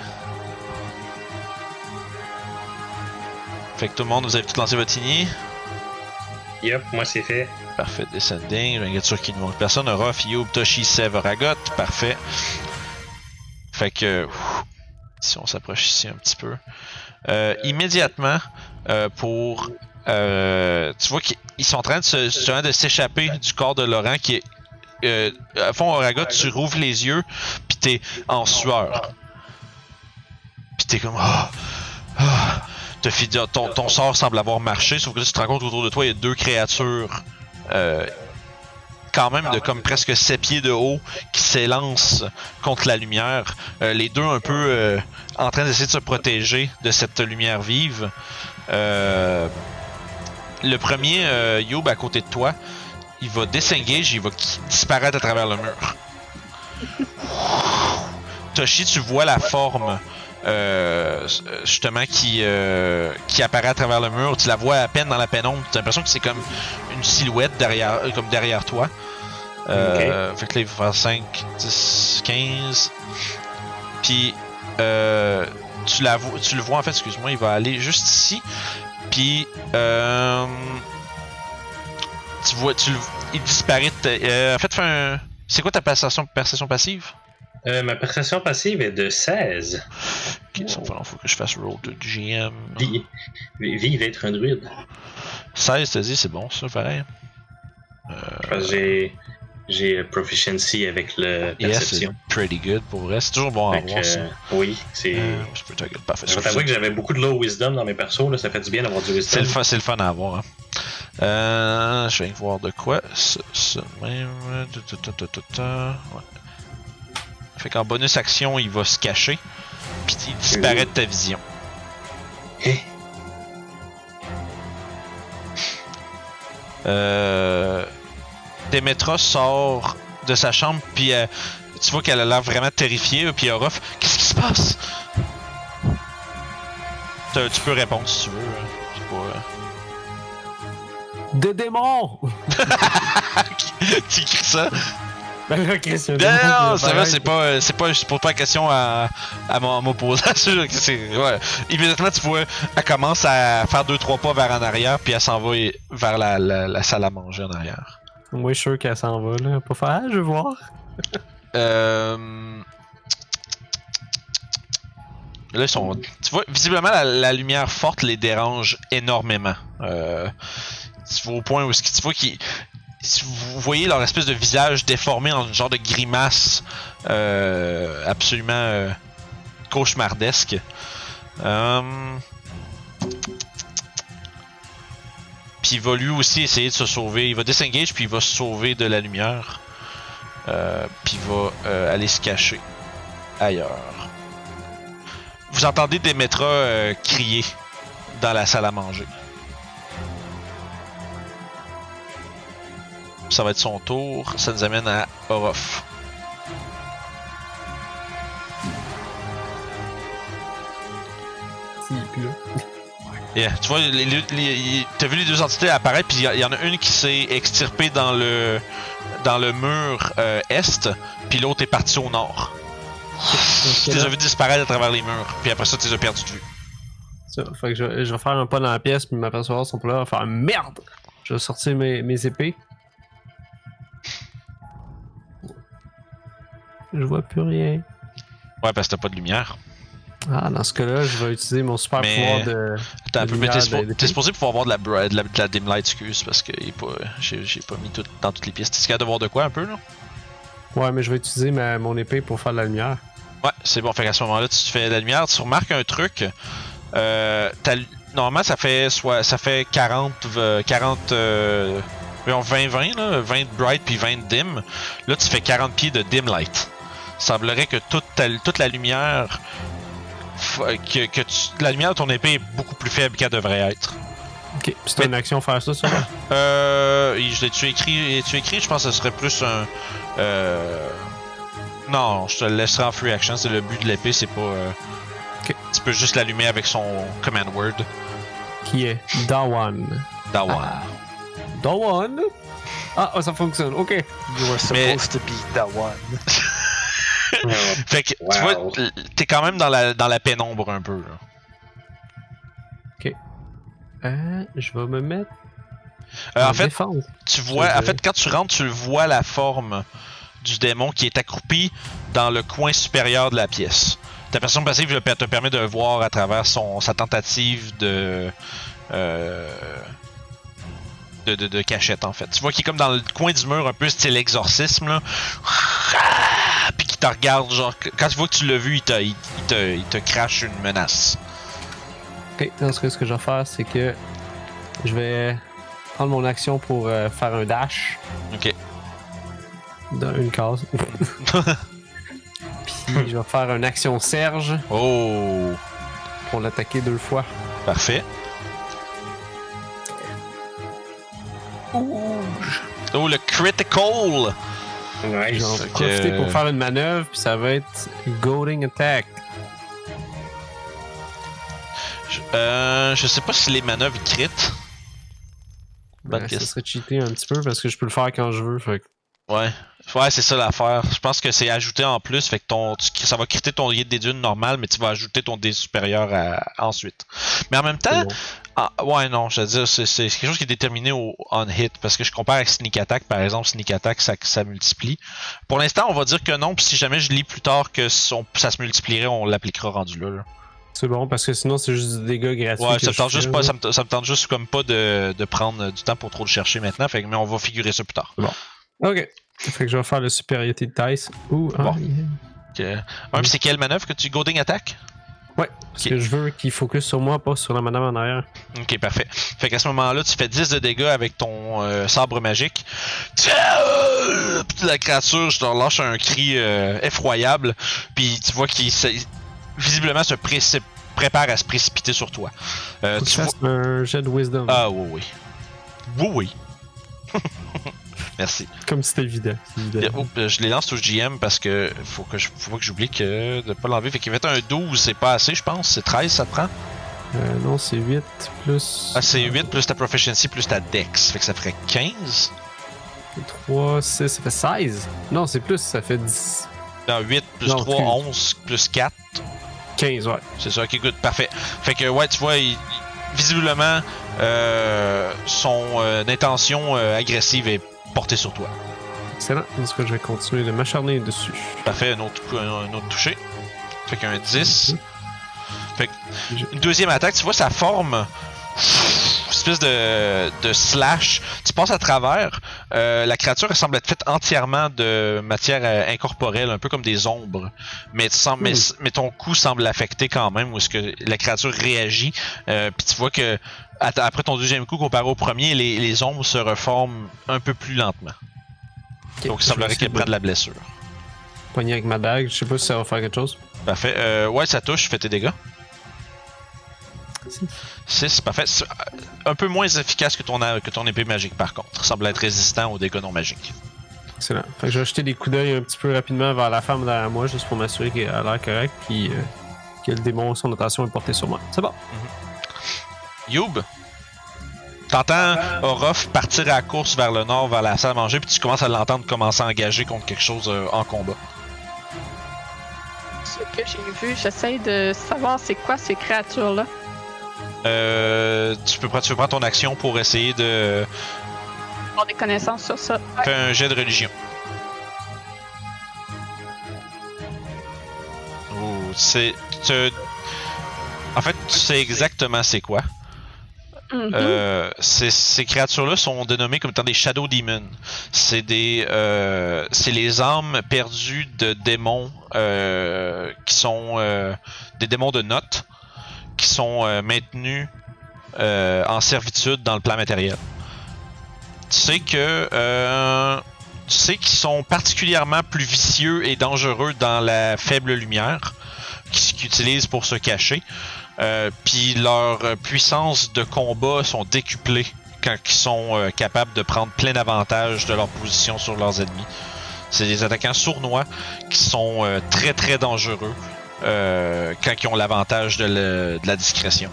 Fait que tout le monde, vous avez tout lancé votre signé. Yup, moi c'est fait. Parfait, descending. Je vais être sûr qu'il ne manque personne. Ruff, Youb, Toshi, Sev, Ragot. Parfait. Fait que. ouf, si on s'approche ici un petit peu. Euh, immédiatement, euh, pour. euh, tu vois qu'ils ils sont en train de se- justement de s'échapper du corps de Laurent qui est. Euh, à fond, Ragot, tu rouvres les yeux, puis t'es en sueur. Puis t'es comme. Ah, ah. T'as fi- ton, ton sort semble avoir marché, sauf que là, tu te rends compte qu'autour de toi, il y a deux créatures euh, quand même de comme presque 7 pieds de haut qui s'élancent contre la lumière. Euh, les deux un peu euh, en train d'essayer de se protéger de cette lumière vive. Le premier, Youb, à côté de toi, il va disengage, il va disparaître à travers le mur. Toshi, tu vois la forme euh, justement qui, euh, qui apparaît à travers le mur. Tu la vois à peine dans la pénombre. Tu as l'impression que c'est comme une silhouette derrière, euh, comme derrière toi. Euh, Fait que là, il va faire 5, 10, 15. Puis, euh, tu, la vo- tu le vois, en fait, excuse-moi, il va aller juste ici. Puis, euh, tu vois, tu le, il disparaît. euh, en fait, fais un. C'est quoi ta perception, perception passive? Euh, ma perception passive est de 16. Ok, ça va falloir faut que je fasse roll de GM. Vi- Vive être un druide. 16, t'as dit, c'est bon, ça, pareil. Que j'ai. J'ai proficiency avec le c'est perception. pretty good pour vrai. C'est toujours bon à Fait que, voir ça. euh, oui, c'est. Euh, c'est parfait. Je t'avoue que j'avais beaucoup de low wisdom dans mes persos, là, ça fait du bien d'avoir du C'est wisdom. le, fun, c'est le fun à avoir. Hein. Euh, je vais voir de quoi. Ça, ça même. Ta, ta, ta. Ouais. Fait qu'en bonus action, il va se cacher. Puis il disparaît de ta vision. Eh. Euh, Demetra sort de sa chambre, puis euh, tu vois qu'elle a l'air vraiment terrifiée. Puis Orof, qu'est-ce qui se passe? Tu peux répondre si tu veux. hein. Pas, euh, Des démons! tu écris ça? Non, c'est vrai, c'est pas, c'est pas, je pose pas la question à, à m'opposer à ça. Ouais. Immédiatement, tu vois, elle commence à faire deux trois pas vers en arrière, puis elle s'en va vers la, la, la salle à manger en arrière. Moi, je suis sûr qu'elle s'en va, là. Pas faire, je veux voir. Euh... Là, ils sont. Tu vois, visiblement, la, la lumière forte les dérange énormément. Euh... Tu vois au point où tu vois qu'ils. Vous voyez leur espèce de visage déformé en une genre de grimace euh, absolument euh, cauchemardesque. Euh... Puis il va lui aussi essayer de se sauver. Il va disengage puis il va se sauver de la lumière. Euh, puis il va aller se cacher ailleurs. vous entendez Demetra crier dans la salle à manger. Ça va être son tour. Ça nous amène à Orof. Là. Yeah. Tu vois, les, les- les- t'as vu les deux entités apparaître, puis il y, en a une qui s'est extirpée dans le dans le mur euh, est, puis l'autre est partie au nord. Tu les as vu disparaître à travers les murs, puis après ça, tu les as perdus de vue. Ça, fait que je, je vais faire un pas dans la pièce, puis m'apercevoir son là, faire merde! Je vais sortir mes, mes épées. Je vois plus rien. Ouais, parce que t'as pas de lumière. Ah, dans ce cas-là, je vais utiliser mon super Mais- pouvoir de. Mais t'es de- supposé pouvoir voir de la, de la, de la dim light, excuse, parce que j'ai, pas mis tout dans toutes les pièces. T'es capable de voir de quoi un peu, là? Ouais, mais je vais utiliser ma, mon épée pour faire de la lumière. Ouais, c'est bon. Fait qu'à ce moment-là, tu fais de la lumière, tu remarques un truc. Euh, normalement, ça fait soit ça fait 40, euh, 40, euh, voyons, 20, 20, là, 20 de bright puis 20 de dim. Là, tu fais 40 pieds de dim light. Il semblerait que toute, ta- toute la lumière, que, que tu- la lumière de ton épée est beaucoup plus faible qu'elle devrait être. Ok, c'est une action faire ça, ça? Euh, je l'ai-tu écrit, tu écrit, je pense que ce serait plus un, euh, non, je te laisserai en free action, c'est le but de l'épée, c'est pas, euh, Ok. tu peux juste l'allumer avec son command word, Qui est Dawan. Dawan. Ah. Dawan? Ah, oh, ça fonctionne, ok. You were Mais- supposed to be that Fait que, tu vois, t'es quand même dans la, dans la pénombre un peu, là. Euh, je vais me mettre. Euh, en fait, tu vois, en fait, quand tu rentres, tu vois la forme du démon qui est accroupi dans le coin supérieur de la pièce. Ta personne passive te permet de voir à travers son, sa tentative de, euh, de, de, de cachette en fait. Tu vois qu'il est comme dans le coin du mur un peu style exorcisme là. Puis qui te regarde genre quand tu vois que tu l'as vu, il te, il, te, il te crache une menace. Ok, dans ce cas, ce que je vais faire, c'est que je vais prendre mon action pour euh, faire un dash Ok. dans une case. Puis je vais faire une action Serge Oh, pour l'attaquer deux fois. parfait. Ouch! Oh le critical. Je vais Nice. en Fait que- profiter pour faire une manœuvre, puis ça va être Goading Attack. Je, euh, je sais pas si les manœuvres ils crit. Bonne Ouais, ça serait cheaté un petit peu parce que je peux le faire quand je veux. Fait Ouais. Ouais, c'est ça l'affaire. Je pense que c'est ajouté en plus, fait que ton, tu- ça va quitter ton dé des dunes normal, mais tu vas ajouter ton dé supérieur à- ensuite. Mais en même temps, bon. ah, ouais, non, je veux dire, c'est c'est quelque chose qui est déterminé au on hit, parce que je compare avec Sneak Attack, par exemple, Sneak Attack, ça, ça multiplie. Pour l'instant, on va dire que non, puis si jamais je lis plus tard que son- ça se multiplierait, on l'appliquera rendu là. là. C'est bon parce que sinon c'est juste des dégâts gratuits. Ouais, ça me tente juste pas, là. ça me, t- ça me tente juste comme pas de, de prendre du temps pour trop le chercher maintenant, fait mais on va figurer ça plus tard. Ok. Fait que je vais faire le supériorité de Dice. Ouh, ah, Bon. yeah. Ok. Ouais, c'est quelle manœuvre que tu Goading Attack? Ouais, parce que je veux qu'il focus sur moi, pas sur la madame en arrière. Ok, parfait. Fait qu'à ce moment-là, tu fais 10 de dégâts avec ton euh, sabre magique. Puis la créature, je te relâche un cri euh, effroyable. Puis tu vois qu'il visiblement se précip- prépare à se précipiter sur toi. Euh, tu vois... un jet de wisdom. Ah oui, oui. Oui, oui. Merci. Comme c'était évident. c'est évident. Oh, euh, je les lance au GM parce que faut que je, faut pas que j'oublie que de pas l'enlever. Fait qu'il va être un 12, c'est pas assez, je pense. C'est 13, ça te prend? Euh, non, c'est 8 plus. Ah, c'est 8 plus ta proficiency plus ta dex. Fait que ça ferait 15. 3, 6, ça fait 16. Non, c'est plus, ça fait 10. Non, 8 plus Non, 3, excuse. 11 plus 4. 15, ouais. C'est ça, ok, good, parfait. Fait que, ouais, tu vois, il- visiblement, euh, son euh, intention euh, agressive est portée sur toi. Excellent. Dans ce cas, je vais continuer de m'acharner dessus? Parfait, un autre, coup- un, un autre touché. Fait qu'un 10. Fait que, Je- une deuxième attaque, tu vois, sa forme. Espèce de, de slash. Tu passes à travers. Euh, la créature elle semble être faite entièrement de matière euh, incorporelle, un peu comme des ombres. Mais, tu sens, mais, mais ton coup semble l'affecter quand même, où est-ce que la créature réagit. Euh, Puis tu vois que après ton deuxième coup, comparé au premier, les, les ombres se reforment un peu plus lentement. Donc il semblerait qu'elle prenne de la blessure. pogner avec ma dague. Je sais pas si ça va faire quelque chose. Parfait. Euh, ouais, ça touche, fais tes dégâts. 6, parfait. C'est, euh, Un peu moins efficace que ton, a- que ton épée magique, par contre. Semble être résistant aux dégâts non magiques. Excellent. Fait que je vais jeter des coups d'œil un petit peu rapidement vers la femme derrière moi, juste pour m'assurer qu'elle a l'air correcte, puis euh, que le démon, son attention est porté sur moi. C'est bon. Youb, t'entends Orof partir à la course vers le nord, vers la salle à manger, puis tu commences à l'entendre commencer à engager contre quelque chose euh, en combat. Ce que j'ai vu, j'essaie de savoir c'est quoi ces créatures-là. Euh, tu, peux, pre- tu peux prendre ton action pour essayer de Avoir des connaissances sur ça. Ouais. faire un jet de religion. Ouh, c'est. En fait, tu sais exactement c'est quoi. Mhm. Euh, ces, créatures-là sont dénommées comme étant des Shadow Demons. C'est des, euh, c'est les âmes perdues de démons euh, qui sont des démons de notes qui sont maintenus en servitude dans le plan matériel. Tu sais que tu sais qu'ils sont particulièrement plus vicieux et dangereux dans la faible lumière qu'ils utilisent pour se cacher. Euh, Puis leur puissance de combat sont décuplées quand ils sont euh, capables de prendre plein d'avantages de leur position sur leurs ennemis. C'est des attaquants sournois qui sont euh, très très dangereux quand ils ont l'avantage de, le- de la discrétion.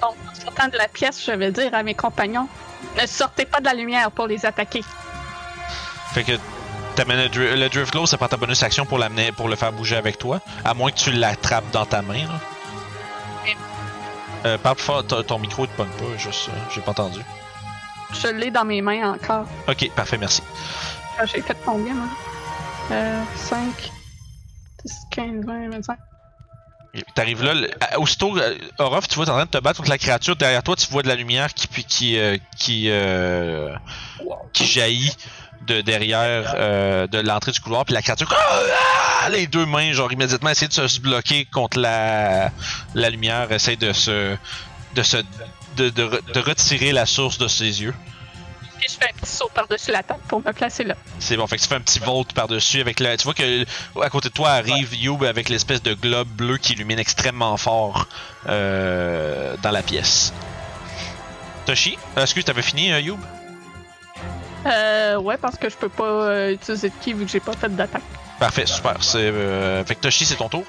Donc, en sortant de la pièce, je vais dire à mes compagnons ne sortez pas de la lumière pour les attaquer. Fait que t'amènes le, le Driftglow, ça prend ta bonus action pour l'amener, pour le faire bouger avec toi, à moins que tu l'attrapes dans ta main. Là. Euh, parle plus fort, ton, micro te pogne pas, juste, euh, j'ai pas entendu. Je l'ai dans mes mains encore. Ok, parfait, merci. Ah, J'ai fait combien, moi? Euh, 5, 10, 15, 20, 25. T'arrives là, aussitôt, euh, Orof, tu vois, t'es en train de te battre contre la créature. Derrière toi, tu vois de la lumière qui puis qui euh, qui euh, qui jaillit de derrière euh, de l'entrée du couloir. Puis la créature, Ah! les deux mains, genre immédiatement, essayer de se bloquer contre la la lumière, essaye de se de se de, de, re- de retirer la source de ses yeux. Je fais un petit saut par-dessus la table pour me placer là. C'est bon, fait que tu fais un petit volt par-dessus avec le. Tu vois que à côté de toi arrive Youb avec l'espèce de globe bleu qui illumine extrêmement fort euh, dans la pièce. Toshi, excuse, t'avais fini euh, Youb? Euh, ouais, parce que je peux pas euh, utiliser de ki vu que j'ai pas fait d'attaque. Parfait, super. C'est, euh, Fait que Toshi, c'est ton tour.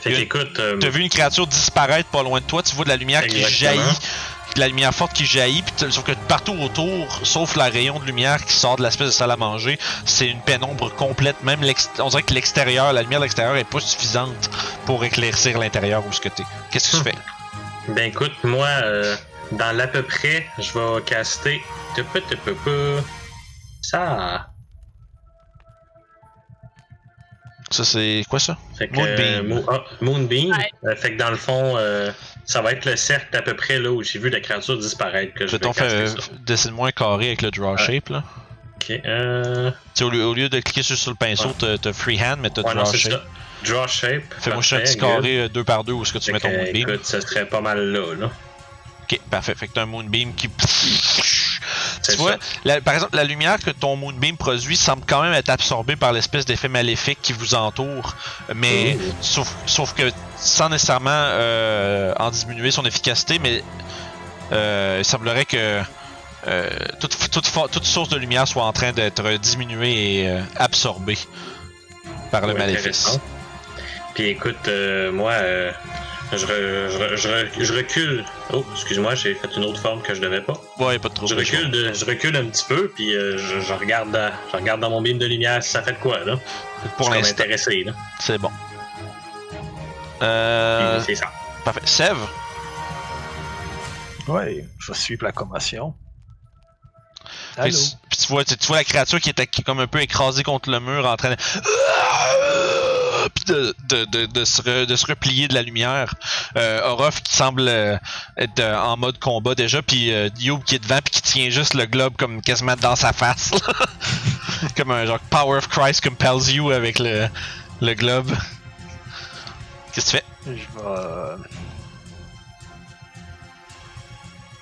Fait a- qu'écoute, euh, T'as vu une créature disparaître pas loin de toi, tu vois de la lumière qui Exactement. jaillit, de la lumière forte qui jaillit, puis t'as- sauf que partout autour, sauf la rayon de lumière qui sort de l'espèce de salle à manger, c'est une pénombre complète. Même l'ex- on dirait que l'extérieur, la lumière de l'extérieur est pas suffisante pour éclaircir l'intérieur où ce que t'es. Qu'est-ce que tu fais? ben écoute, moi, euh, dans l'à peu près, je vais caster. Ça. Ça c'est quoi ça? Fait que, Moonbeam. euh, Mo- ah, Moonbeam. Ouais. Euh, fait que dans le fond, euh, ça va être le cercle à peu près là où j'ai vu la créature disparaître que Peut-on faire dessine-moi un carré avec le draw Ouais. shape là? Ok, euh... Au lieu, au lieu de cliquer sur, sur le pinceau, Ouais. t'as- freehand, mais t'as draw c'est shape. ça. Draw shape. Fais-moi juste un petit carré deux par deux où est-ce que tu Fait mets ton que, moonbeam. Écoute, ça serait pas mal là, là. Ok, parfait. Fait que t'as un moonbeam qui. Tu vois, la- par exemple, la lumière que ton moonbeam produit semble quand même être absorbée par l'espèce d'effet maléfique qui vous entoure, mais Ouh. sauf, sauf que sans nécessairement euh, en diminuer son efficacité, mais euh, il semblerait que euh, toute, toute, for- toute source de lumière soit en train d'être diminuée et euh, absorbée par le Ouais, maléfice. Puis écoute, euh, moi, euh, je, re- je, re- je re- je recule. Oh, excuse-moi, j'ai fait une autre forme que je devais pas. Ouais, pas de trouble. Je recule, de- je recule un petit peu, puis euh, je, je regarde dans, je regarde dans mon beam de lumière si ça fait de quoi, là? Pour l'instant, intéressé, là. c'est bon. Euh, c'est ça. parfait. Sève, Ouais, je vais suivre la commotion. Puis, tu vois, tu, tu vois la créature qui est comme un peu écrasée contre le mur en train de. Puis de, de, de, de se re- de se replier de la lumière. Euh, Orof qui semble euh, être euh, en mode combat déjà, puis euh, Youb qui est devant, puis qui tient juste le globe comme quasiment dans sa face. comme un genre Power of Christ compels you avec le, le globe. Qu'est-ce que tu fais? Je vais. euh,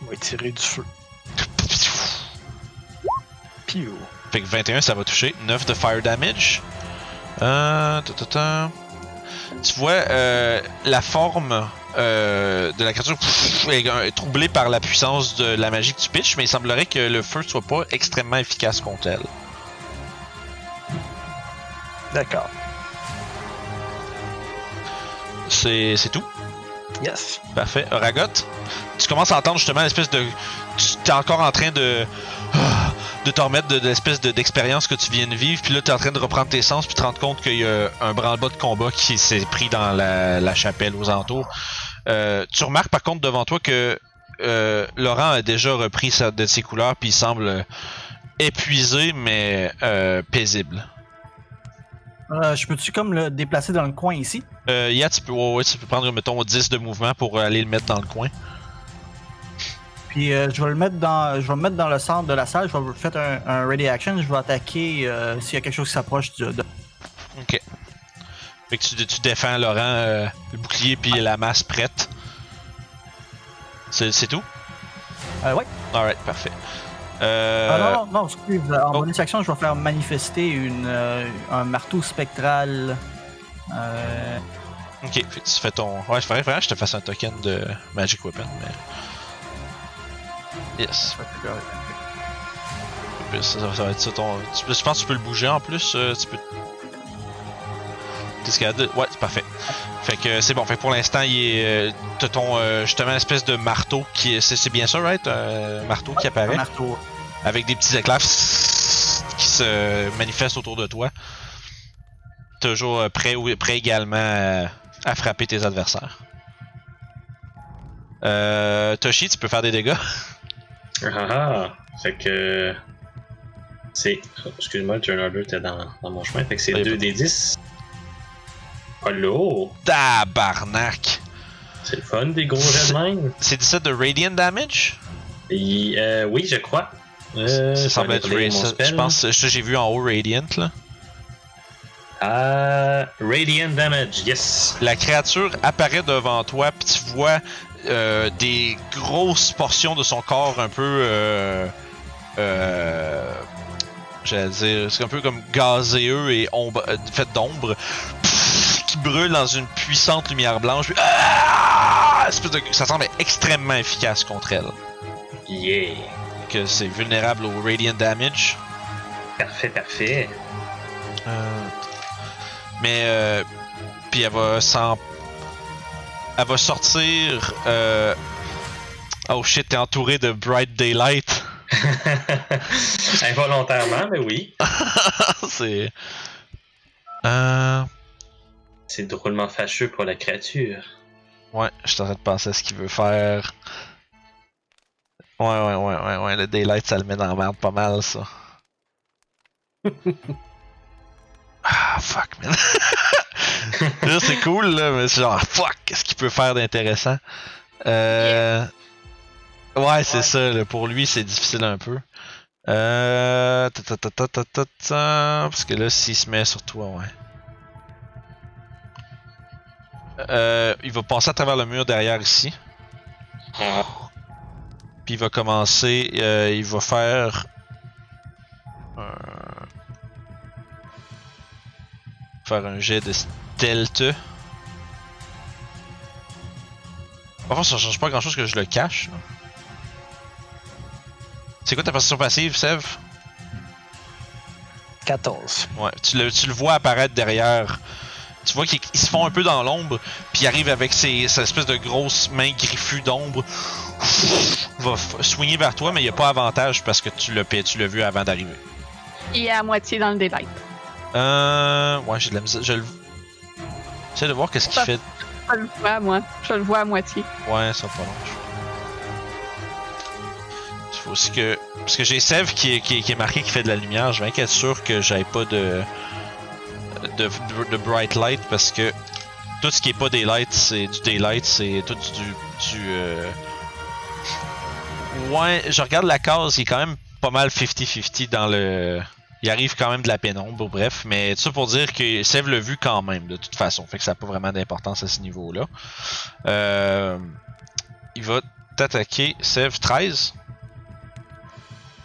Je vais tirer du feu. Piou. Fait que 21, ça va toucher. 9 de fire damage. Euh. ta, ta, ta. tu vois euh, la forme euh, de la créature pff, est, est troublée par la puissance de la magie que tu pitches, mais il semblerait que le feu soit pas extrêmement efficace contre elle. D'accord. C'est c'est tout? Yes. Parfait. Ragot, tu commences à entendre justement l'espèce de. Tu es encore en train de. De te remettre de, de l'espèce de- d'expérience que tu viens de vivre, puis là tu es en train de reprendre tes sens, puis te rendre compte qu'il y a un branle-bas de combat qui s'est pris dans la, la chapelle aux alentours. Euh, tu remarques par contre devant toi que euh, Laurent a déjà repris sa, de ses couleurs, puis il semble épuisé, mais euh, paisible. Euh, je peux-tu comme le déplacer dans le coin ici? Euh, yeah, tu peux, ouais, ouais, tu peux prendre, mettons, 10 de mouvement pour aller le mettre dans le coin. Puis euh, je vais le mettre dans je vais me mettre dans le centre de la salle, je vais faire un, un ready action, je vais attaquer euh, s'il y a quelque chose qui s'approche de, de- Ok. Fait que tu, tu défends Laurent, euh, le bouclier puis la masse prête. C'est tout? Euh, ouais. Alright, parfait. Euh, Ah, non, non, non, excuse. En oh. bonus action, je vais faire manifester une, un marteau spectral. Euh, Ok, fait que tu fais ton. Ouais, vraiment que je te fasse un token de Magic Weapon, mais. Yes. Ça, ça va être ça ton. Tu je pense que tu peux le bouger en plus. euh, tu peux. T'es capable de- Ouais, c'est parfait. Fait que c'est bon. Fait que pour l'instant, il est. euh, T'as ton. euh, justement, espèce de marteau qui est. C'est bien ça, right? Un marteau qui un apparaît. marteau. avec des petits éclairs qui se manifestent autour de toi. Toujours euh, prêt, ou- prêt également à, à frapper tes adversaires. Euh, Toshi, tu peux faire des dégâts? Ah ah! Fait que. C'est. oh, Excuse-moi, le turn order était dans, dans mon chemin. Fait que c'est Ouais, 2 des 10. Hello! Tabarnak! C'est le fun des gros jets de même. C'est 17 de Radiant Damage? Et, euh, oui, je crois. Euh, ça je semble être aller lire mon Ra- spell. Je pense, ça j'ai vu en haut Radiant là. Ah, Radiant Damage, yes! La créature apparaît devant toi, puis tu vois euh, des grosses portions de son corps un peu. Euh, euh, J'allais dire, c'est un peu comme gazéeux et ombre, fait d'ombre, qui brûle dans une puissante lumière blanche. puis, ah! De- ça semble extrêmement efficace contre elle. Yeah! Que c'est vulnérable au radiant damage. Parfait, parfait. Euh, mais euh, puis elle va s'en elle va sortir euh... oh shit t'es entouré de bright daylight Involontairement, mais oui. c'est euh... C'est drôlement fâcheux pour la créature. ouais je suis en train de penser à ce qu'il veut faire ouais ouais ouais ouais ouais le daylight ça le met dans la merde pas mal ça ah fuck man c'est cool là mais c'est genre fuck qu'est-ce qu'il peut faire d'intéressant? Euh ouais c'est Ouais. ça là, pour lui c'est difficile un peu euh parce que là s'il se met sur toi ouais euh, il va passer à travers le mur derrière ici puis il va commencer, euh, il va faire. un- Faire un jet de stealth. Enfin, ça change pas grand chose que je le cache. C'est quoi ta position passive, Sev? 14. Ouais, tu le, tu le vois apparaître derrière. Tu vois qu'ils ils se font un peu dans l'ombre, puis il arrive avec ses, sa espèce de grosses mains griffues d'ombre. Va swinger vers toi, mais il n'y a pas avantage parce que tu l'as tu l'as vu avant d'arriver. Il est à moitié dans le daylight. Euh. Ouais, j'ai de la misère. Je le. J'essaie de voir qu'est-ce qu'il fait. Je le vois, moi. Je le vois à moitié. Ouais, ça pas long. Il faut aussi que. Parce que j'ai Sev qui est, qui, est, qui est marqué qui fait de la lumière. Je vais être sûr que j'avais pas de, de. de bright light parce que tout ce qui est pas daylight, c'est du daylight, c'est tout du. du euh, Ouais, je regarde la case, il est quand même pas mal 50-50 dans le. Il arrive quand même de la pénombre, bref, mais tout ça pour dire que Sev l'a vu quand même, de toute façon, fait que ça n'a pas vraiment d'importance à ce niveau-là. Euh, il va t'attaquer, Sev 13.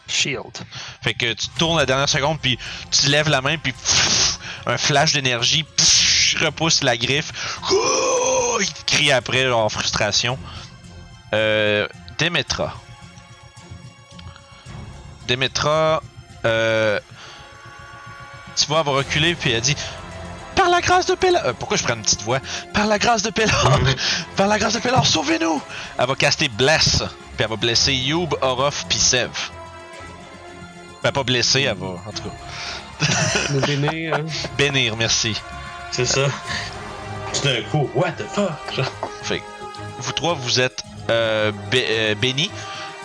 Shield. Fait que tu tournes la dernière seconde, puis tu lèves la main, puis pff, un flash d'énergie pff, repousse la griffe. Ouh! Il crie après genre, en frustration. Euh, Demetra. Demetra, euh, tu vois, elle va reculer puis elle dit Par la grâce de Pélar. Euh, pourquoi je prends une petite voix? Par la grâce de Pélar Par la grâce de Pélar, sauvez-nous Elle va caster Bless. Puis elle va blesser Youb, Orof puis Sev. Ben, pas blesser, elle va. En tout cas. Le béné, hein. Bénir, merci. C'est ça. Tout d'un coup, what the fuck? Fait vous trois, vous êtes euh, bé- euh, bénis.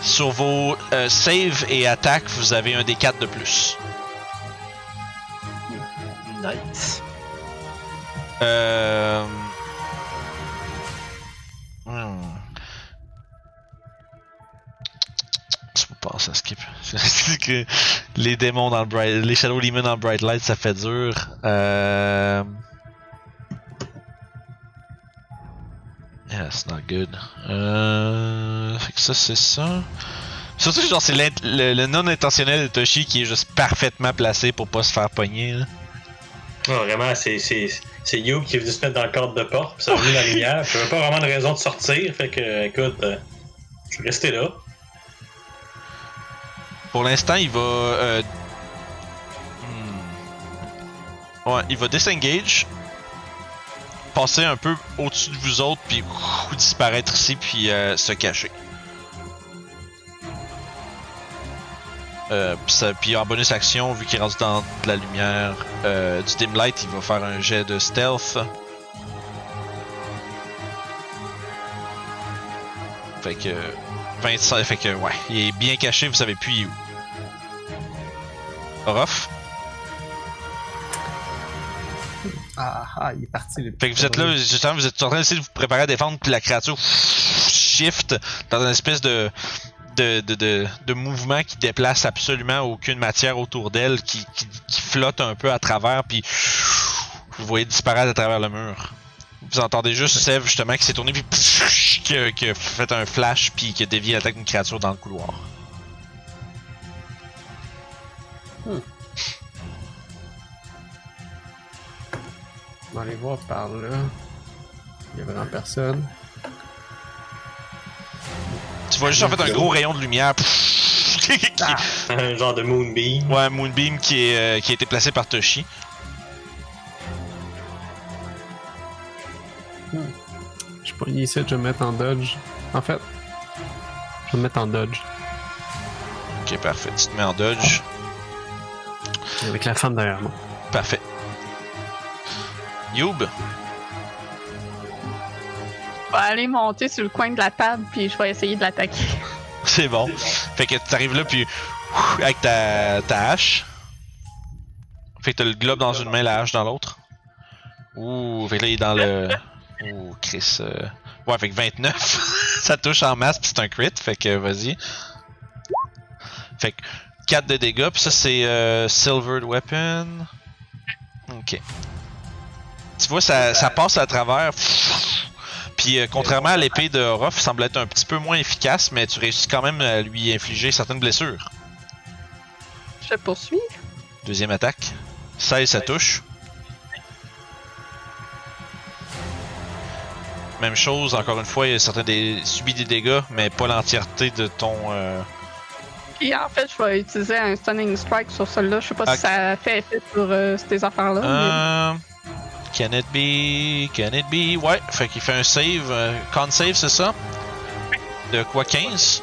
Sur vos euh, save et attaques, vous avez un D4 de plus. Nice. Euh... hmm. Je à skip. Que les démons dans le bright... les Shadow Demons dans le Bright Light, ça fait dur. Euh... Yeah, it's not good. Euh... Fait que ça, c'est ça. Surtout que genre, c'est le, le non intentionnel de Toshi qui est juste parfaitement placé pour pas se faire pogner. Là. Non, vraiment, c'est, Youb qui est venu se mettre dans le cadre de porte, puis ça a mis la lumière. J'avais pas vraiment de raison de sortir, fait que, écoute, euh, je suis resté là. Pour l'instant, il va. euh, hmm. Ouais, il va disengage. Passer un peu au-dessus de vous autres, puis disparaître ici, puis euh, se cacher. Euh, puis, en bonus action, vu qu'il est rendu dans de la lumière euh, du dim light, il va faire un jet de stealth. Fait que 25, fait que ouais, il est bien caché, vous savez plus il est où. Orof? Ah, ah, il est parti. le Fait que vous êtes là, justement, vous êtes en train d'essayer de vous préparer à défendre, puis la créature shift dans une espèce de de, de, de, de mouvement qui déplace absolument aucune matière autour d'elle, qui, qui, qui flotte un peu à travers, puis vous voyez disparaître à travers le mur. Vous entendez juste Sev justement qui s'est tourné puis qui a, qui a fait un flash puis qui a dévié l'attaque d'une créature dans le couloir. On va aller voir par là. Il y a vraiment personne. Tu vois juste en fait un gros rayon de lumière qui- Un genre de moonbeam. Ouais, Moonbeam qui, est, euh, qui a été placé par Toshi. Je suis pas ici, je vais me mettre en dodge. En fait, je vais me mettre en dodge. Ok, parfait. Tu te mets en dodge. Avec la femme derrière moi. Parfait. Youb, vais aller monter sur le coin de la table, puis je vais essayer de l'attaquer. c'est bon. Fait que tu arrives là, puis avec ta, ta hache. Fait que t'as le globe dans une main, la hache dans l'autre. Ouh, fait que là, il est dans le. Ouh, Chris. euh, Ouais, fait que 29. ça touche en masse, puis c'est un crit. Fait que vas-y. Fait que 4 de dégâts, puis ça, c'est euh, Silvered Weapon. Ok. Tu vois, ça, ça passe à travers. Puis euh, contrairement à l'épée de Ruff, semble être un petit peu moins efficace, mais tu réussis quand même à lui infliger certaines blessures. Je poursuis. Deuxième attaque. 16, ça touche. Même chose, encore une fois, il y a certains des subit des dégâts, mais pas l'entièreté de ton. euh, Puis en fait, je vais utiliser un Stunning Strike sur celui-là. Je sais pas si ça fait effet sur euh, ces affaires-là. mais- Euh, Can it be? Can it be? Ouais, fait qu'il fait un save. euh, con save, c'est ça? De quoi 15?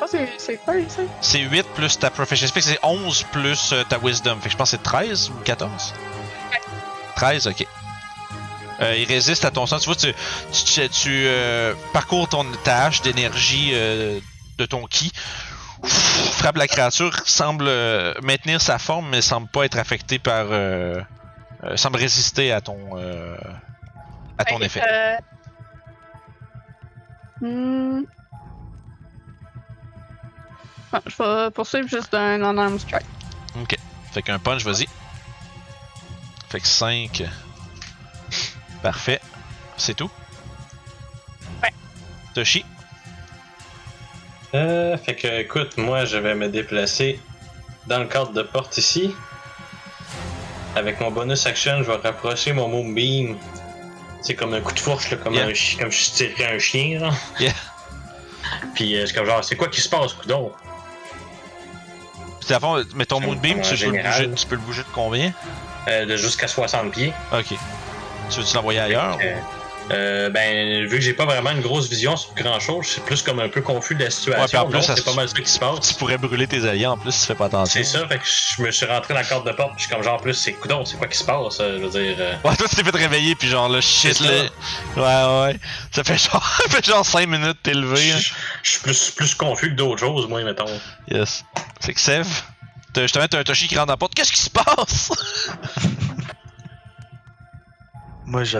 Ah, c'est- c'est quoi, ça? C'est 8 plus ta que c'est 11 plus euh, ta wisdom. Fait que je pense que c'est 13 ou 14? 13, ok. Euh, il résiste à ton sang. Tu vois, tu, tu, tu, tu, euh, parcours ton ta hache d'énergie euh, de ton ki. Frappe la créature, semble maintenir sa forme, mais semble pas être affecté par. Euh, semble résister à ton. euh, à ton Ouais, effet. euh, hmm. Ah, je vais poursuivre juste un non-arm strike. Ok. Fait qu'un punch, vas-y. Fait que 5. Parfait. C'est tout? Ouais. Toshi? Euh, fait que, écoute, moi, je vais me déplacer dans le cadre de porte ici. Avec mon bonus action, je vais rapprocher mon Moonbeam. C'est comme un coup de fourche, là, comme, Yeah. un chi- comme je tirerais un chien. Là. Yeah. Puis euh, c'est comme genre, c'est quoi qui se passe, coudon? Puis, à fond, mais ton moonbeam, tu, peux le bouger, tu peux le bouger de combien? Euh, de jusqu'à 60 pieds. Ok. Tu veux-tu l'envoyer ailleurs euh, ben, vu que j'ai pas vraiment une grosse vision sur grand chose, c'est plus comme un peu confus de la situation. Ouais, puis en plus, c'est pas mal ça qui se passe. Tu pourrais brûler tes alliés en plus si tu fais pas attention. C'est ça, fait que je me suis rentré dans la corde de porte, puis je suis comme genre, en plus, c'est coudon, c'est quoi qui se passe, je veux dire. euh, Ouais, toi, tu t'es fait réveiller, puis genre, là, shit, là. Ouais, ouais. Ça fait genre, ça fait genre 5 minutes t'es levé, là. je suis plus, plus confus que d'autres choses, moi, mettons. Yes. C'est que Sev, t'as justement, t'as un Toshi qui rentre dans la porte. Qu'est-ce qui se passe? Moi, je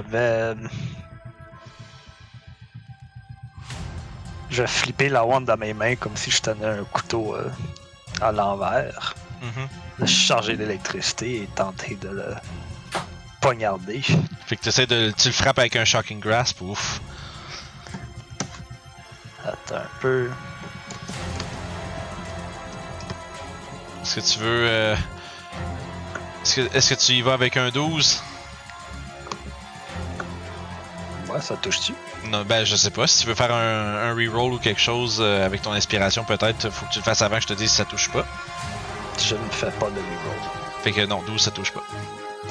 Je vais flipper la wand dans mes mains comme si je tenais un couteau euh, à l'envers. Mhm. Le charger d'électricité et tenter de le poignarder. Fait que t'essaies de. Tu le frappes avec un Shocking Grasp, ouf. Attends un peu. Est-ce que tu veux. euh, Est-ce que, est-ce que tu y vas avec un 12 Ouais, ça touche-tu? Non, ben je sais pas. Si tu veux faire un, un reroll ou quelque chose euh, avec ton inspiration, peut-être, faut que tu le fasses avant que je te dise si ça touche pas. Je ne fais pas de reroll. Fait que non, 12 ça touche pas.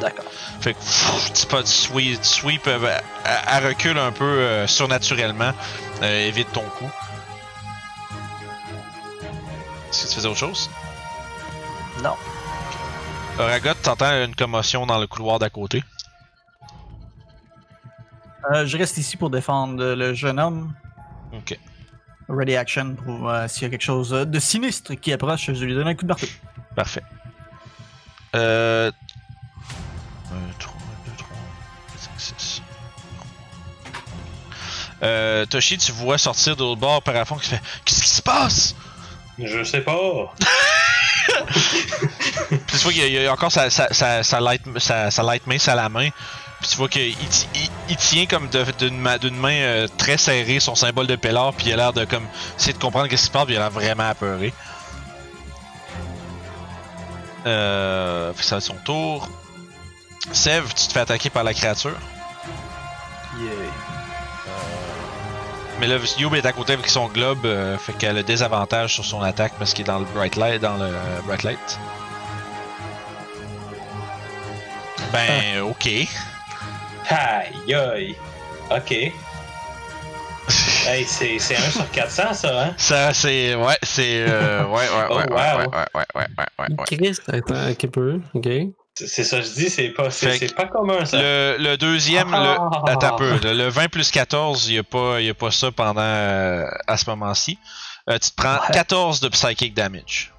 D'accord. Fait que pff, tu, pas- tu sweep, tu sweep, euh, à, à recul un peu euh, surnaturellement, euh, évite ton coup. Est-ce que tu faisais autre chose? Non. Oragot, t'entends une commotion dans le couloir d'à côté? Euh, je reste ici pour défendre le jeune homme. Ok. Ready action pour euh, s'il y a quelque chose de sinistre qui approche, je vais lui donner un coup de marteau. Parfait. Euh. 1, 3, 2, 3, 5, 6. Euh, Toshi, tu vois sortir de l'autre bord par fond qui fait Qu'est-ce qui se passe? Je sais pas. Puis tu vois qu'il y a- il y a encore sa, sa, sa, sa light, sa, sa light mace à la main. Puis tu vois qu'il il, il tient comme d'une ma- d'une main euh, très serrée son symbole de Pellar. Puis il a l'air de comme essayer de comprendre qu'est-ce qui se passe. Puis il a l'air vraiment apeuré. Euh, ça être son tour. Sev, tu te fais attaquer par la créature. Yeah. Mais là, Youb est à côté avec son globe, euh, fait qu'elle a des avantages sur son attaque parce qu'il est dans le bright light. Dans le euh, bright light. Ben, ok. Aïe aïe. Ok. Hey, c'est c'est 1 sur 400, ça, hein? Ça, c'est. Ouais, c'est. Euh, ouais, ouais, ouais, Oh, ouais, wow. ouais, ouais, ouais, ouais, ouais, ouais, ouais. Chris, attends un peu, ok. C'est ça, je dis, c'est pas, c'est pas commun, ça. Le, le deuxième, Ah. le. Attends un peu. Le, le 20 plus 14, il n'y a, pas- y a pas ça pendant. euh, à ce moment-ci. Euh, tu te prends Ouais. 14 de psychic damage.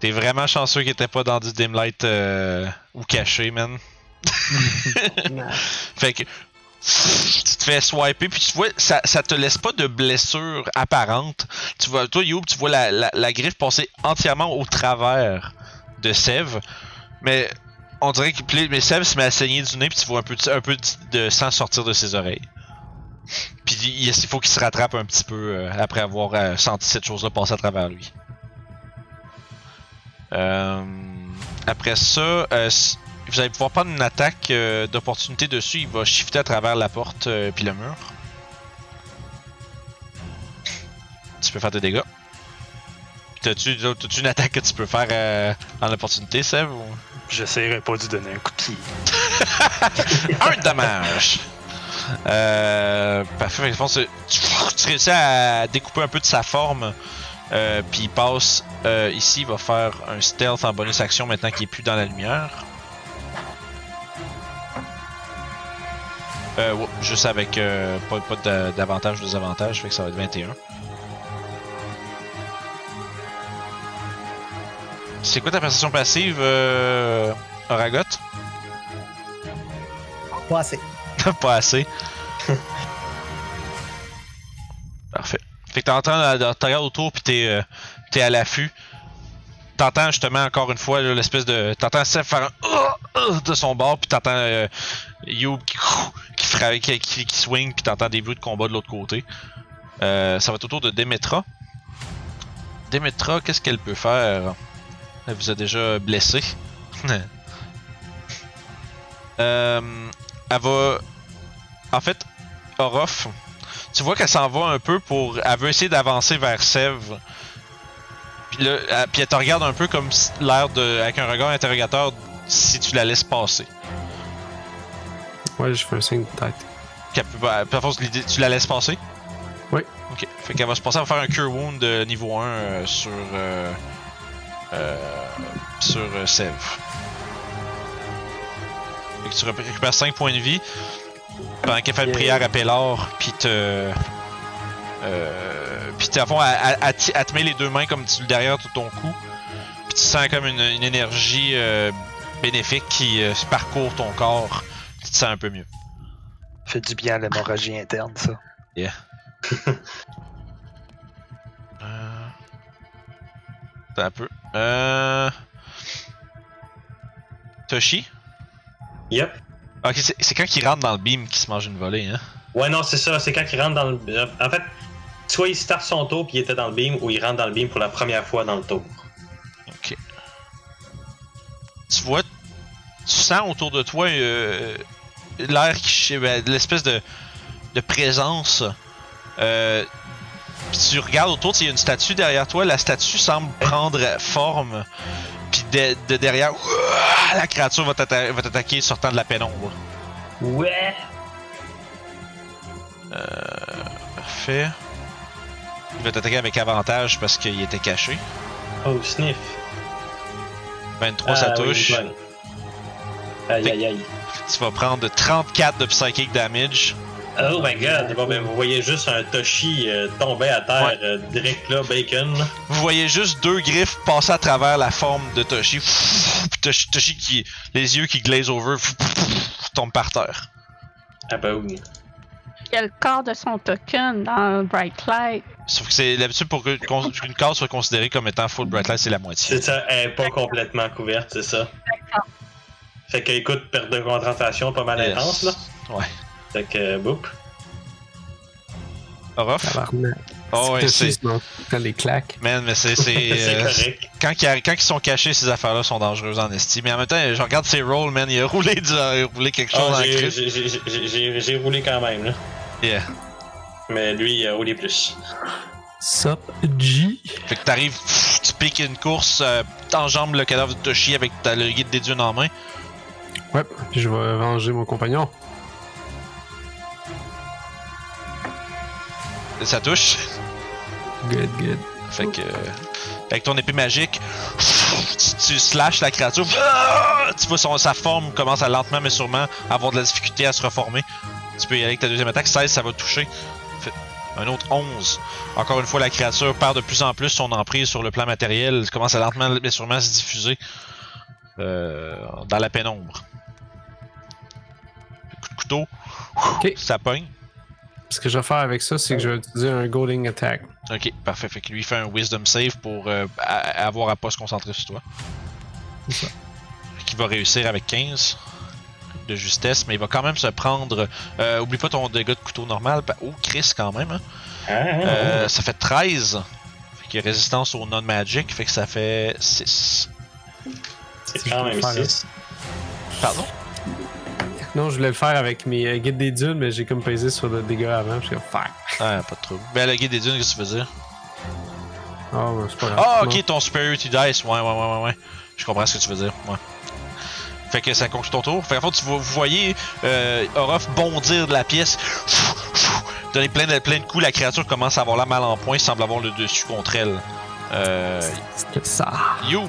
T'es vraiment chanceux qu'il était pas dans du dim light euh, ou caché, man. Fait que tu te fais swiper puis tu vois ça, ça te laisse pas de blessure apparente. Tu vois toi Youb, tu vois la, la, la griffe passer entièrement au travers de Sev, mais on dirait que mais Sev se met à saigner du nez puis tu vois un peu de- un peu de de sang sortir de ses oreilles. Puis il, il faut qu'il se rattrape un petit peu euh, après avoir euh, senti cette chose-là passer à travers lui. Euh, après ça, euh, vous allez pouvoir prendre une attaque euh, d'opportunité dessus. Il va shifter à travers la porte puis le mur. Tu peux faire des dégâts. T'as-tu une attaque que tu peux faire euh, en opportunité, Sev? Ou... J'essaierai pas de lui donner un coup de pied. un dommage! Euh, parfait, je pense que tu, tu réussis à découper un peu de sa forme. Euh, puis il passe euh, ici, il va faire un stealth en bonus action maintenant qu'il est plus dans la lumière. Euh, ouais, juste avec euh, pas, pas d'a- d'avantage ou désavantage, fait que ça va être 21. C'est quoi ta perception passive, Oragot? Pas assez. pas assez. Fait que t'entends, regardes autour pis t'es, euh, t'es à l'affût. T'entends justement encore une fois l'espèce de. T'entends Seth faire un Ah! Ah! de son bord pis t'entends euh, Youb qui, qui, fra- qui, swing pis t'entends des bruits de combat de l'autre côté. Euh, ça va être autour de Demetra. Demetra, qu'est-ce qu'elle peut faire? Elle vous a déjà blessé. Euh, elle va. En fait, Orof, tu vois qu'elle s'en va un peu pour. Elle veut essayer d'avancer vers Sève. Puis là, elle, puis elle te regarde un peu comme l'air de. avec un regard interrogateur si tu la laisses passer. Ouais, je fais un signe de tête. Force, l'idée- tu la laisses passer? Oui. Ok. Fait qu'elle va se passer à faire un Cure Wound de niveau 1 euh, sur. Euh, euh, sur euh, Sève. Fait que tu ré- récupères 5 points de vie pendant qu'elle fait une Yeah. prière à Pélor, puis te. Euh, puis t'es à fond, elle, te met les deux mains comme tu derrière tout ton cou. Puis tu sens comme une, une énergie euh, bénéfique qui euh, parcourt ton corps. Tu te sens un peu mieux. Fait du bien à l'hémorragie interne, ça. Euh... Attends un peu. Euh... Toshi? Yep. Ok, c'est quand il rentre dans le beam qu'il se mange une volée, hein? Ouais, non, c'est ça. C'est quand il rentre dans le. euh, En fait, soit il start son tour puis il était dans le beam, ou il rentre dans le beam pour la première fois dans le tour. Ok. Tu vois, tu sens autour de toi euh, l'air qui. ben, l'espèce de, de présence. Euh, puis tu regardes autour, il y a une statue derrière toi. La statue semble prendre forme. Puis de, de derrière, ouah, la créature va t'atta- va t'attaquer sortant de la pénombre. Ouais. Parfait. Il va t'attaquer avec avantage parce qu'il était caché. Oh, sniff. 23, ça Ah, oui, touche. Aïe, aïe, aïe. Tu vas prendre 34 de psychic damage. Oh my god. Bon, ben, vous voyez juste un Toshi euh, tomber à terre, Ouais. euh, direct là, bacon. Vous voyez juste deux griffes passer à travers la forme de Toshi. Puis Toshi, Toshi qui. Les yeux qui glaze over. tombe par terre. Ah, bah oui. Il y a le corps de son token dans Bright Light? Sauf que c'est l'habitude pour que- qu'une case soit considérée comme étant full bright light, c'est la moitié. C'est ça, elle est pas complètement couverte, c'est ça. Fait que, écoute, perte de concentration pas mal Yes. intense, là. Ouais. Fait que, euh, boop. Oh, ouais, c'est. Quand les claques. Man, mais c'est. c'est, euh, correct. quand, ils, quand ils sont cachés, ces affaires-là sont dangereuses en estime. Mais en même temps, je regarde ses rolls, man. Il a roulé, du- il a roulé quelque chose Ah, dans le j'ai- roulé quand même, là. Yeah. Mais lui, il a roulé plus. Sup, G? Fait que t'arrives, tu piques une course, euh, t'enjambes le cadavre de Toshi avec ta, le guide des dunes en main. Ouais, puis je vais venger mon compagnon. Ça touche. Good, good. Fait que. euh, avec ton épée magique, tu, tu slashes la créature. Tu vois son, sa forme commence à lentement mais sûrement avoir de la difficulté à se reformer. Tu peux y aller avec ta deuxième attaque. 16, ça va toucher. Un autre 11. Encore une fois, la créature perd de plus en plus son emprise sur le plan matériel. Elle commence à lentement mais sûrement se diffuser euh, dans la pénombre. Coup de couteau. Ok. Ça pogne. Ce que je vais faire avec ça, c'est que je vais utiliser un Golding Attack. Ok, parfait. Fait que lui il fait un Wisdom save pour euh, a- avoir à pas se concentrer sur toi. C'est ça. Fait qu'il va réussir avec 15 de justesse, mais il va quand même se prendre. Euh, oublie pas ton dégât de couteau normal. Oh, Chris, quand même. Hein? Ah, ah, Euh, ça fait 13. Fait qu'il y a résistance au non-magic, fait que ça fait 6. c'est quand même faire 6. Pardon? Non, je voulais le faire avec mes euh, guides des dunes, mais j'ai comme pesé sur le dégât avant. Je suis comme, fuck. Ah, pas de trouble. Ben, le guide des dunes, qu'est-ce que tu veux dire? Oh, c'est pas grave. Ah, ok, ton Superiority Dice. Ouais, ouais, ouais, ouais, ouais. Je comprends ce que tu veux dire. Ouais. Fait que ça conclut ton tour. Fait qu'en fait, tu vois- vous voyez euh, Orof bondir de la pièce. Donner plein de, plein de coups. La créature commence à avoir la mal en point. Il semble avoir le dessus contre elle. Euh, C'est ça. Youb.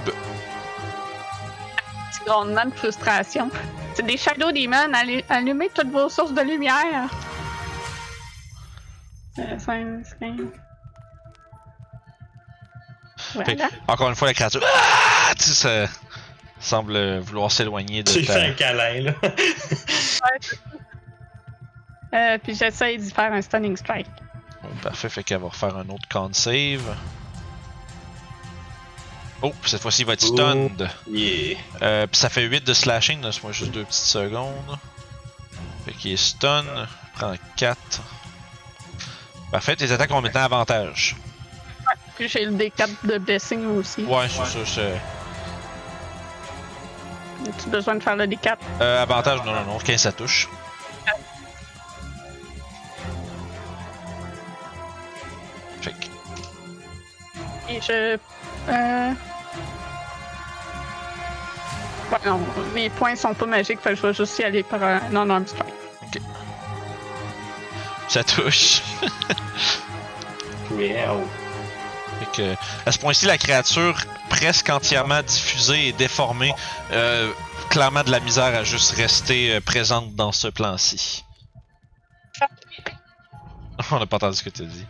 Grondement de frustration. C'est des Shadow Demons. allu- Allumez toutes vos sources de lumière. Euh. Voilà. Encore une fois, la créature. Ah! Tu sais, ça semble vouloir s'éloigner de Tu ta- fais un câlin, là. Euh, puis j'essaye d'y faire un Stunning Strike. Bon, parfait, fait qu'elle va refaire un autre con save. Oh, cette fois-ci, il va être stunned. Yeah. Euh, puis ça fait 8 de slashing, laisse-moi juste deux petites secondes. Fait qu'il est stun, prend 4. Parfait, tes attaques ont maintenant avantage. Puis j'ai le D4 de blessing aussi. Ouais, c'est ça. c'est- As-tu besoin de faire le D4? Euh, avantage, non, non, non, 15 ça touche. Fait que, Et je. Euh... Ouais, non, mes points sont pas magiques, fait que je vais juste y aller par un non-arm strike. ça touche. Miaou. Fait que, à ce point-ci, la créature, presque entièrement diffusée et déformée, euh, clairement de la misère à juste rester euh, présente dans ce plan-ci. On n'a pas entendu ce que tu as dit.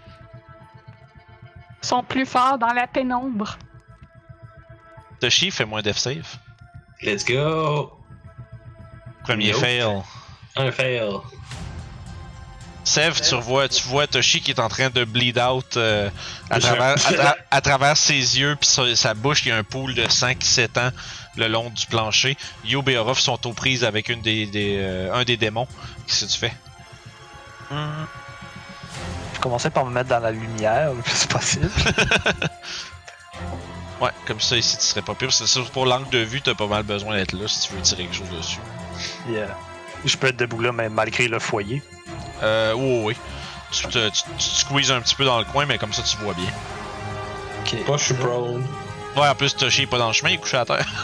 Ils sont plus forts dans la pénombre. Toshi, fais-moi un def save. Let's go! Premier Nope. fail. Un fail. Sev, tu vois, tu vois Toshi qui est en train de bleed out euh, à, travers, à, tra- à travers ses yeux puis sa, sa bouche, il y a un pool de 5 qui s'étend le long du plancher. Yob et Orof sont aux prises avec une des, des, euh, un des démons. Qu'est-ce que tu fais? Je commençais par me mettre dans la lumière le plus possible. Ouais, comme ça ici tu serais pas pire. C'est sûr, pour l'angle de vue, t'as pas mal besoin d'être là si tu veux tirer quelque chose dessus. Euh, je peux être debout là, mais malgré le foyer. Euh, oui, oui. Tu, te, tu, tu te squeezes un petit peu dans le coin, mais comme ça tu vois bien. Ok. Pas je suis prone. Ouais, en plus, Toshi est pas dans le chemin, il est couché à terre.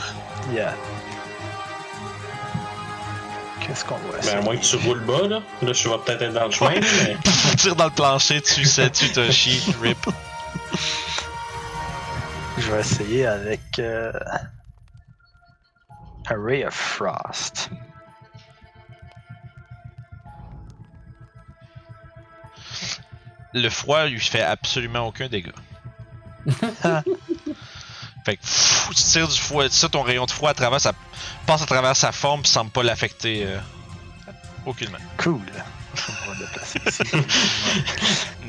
Yeah. Qu'est-ce qu'on voit Ben, à moins que tu roules bas, là. Là, je vais peut-être être dans le chemin, mais. Tire dans le plancher, tu sais, tu Toshi, rip. Je vais essayer avec euh, un Ray of Frost. le froid lui fait absolument aucun dégât. fait que pff, tu tires du froid, tu tires ton rayon de froid à travers, ça passe à travers sa forme pis semble pas l'affecter euh, aucunement. Cool.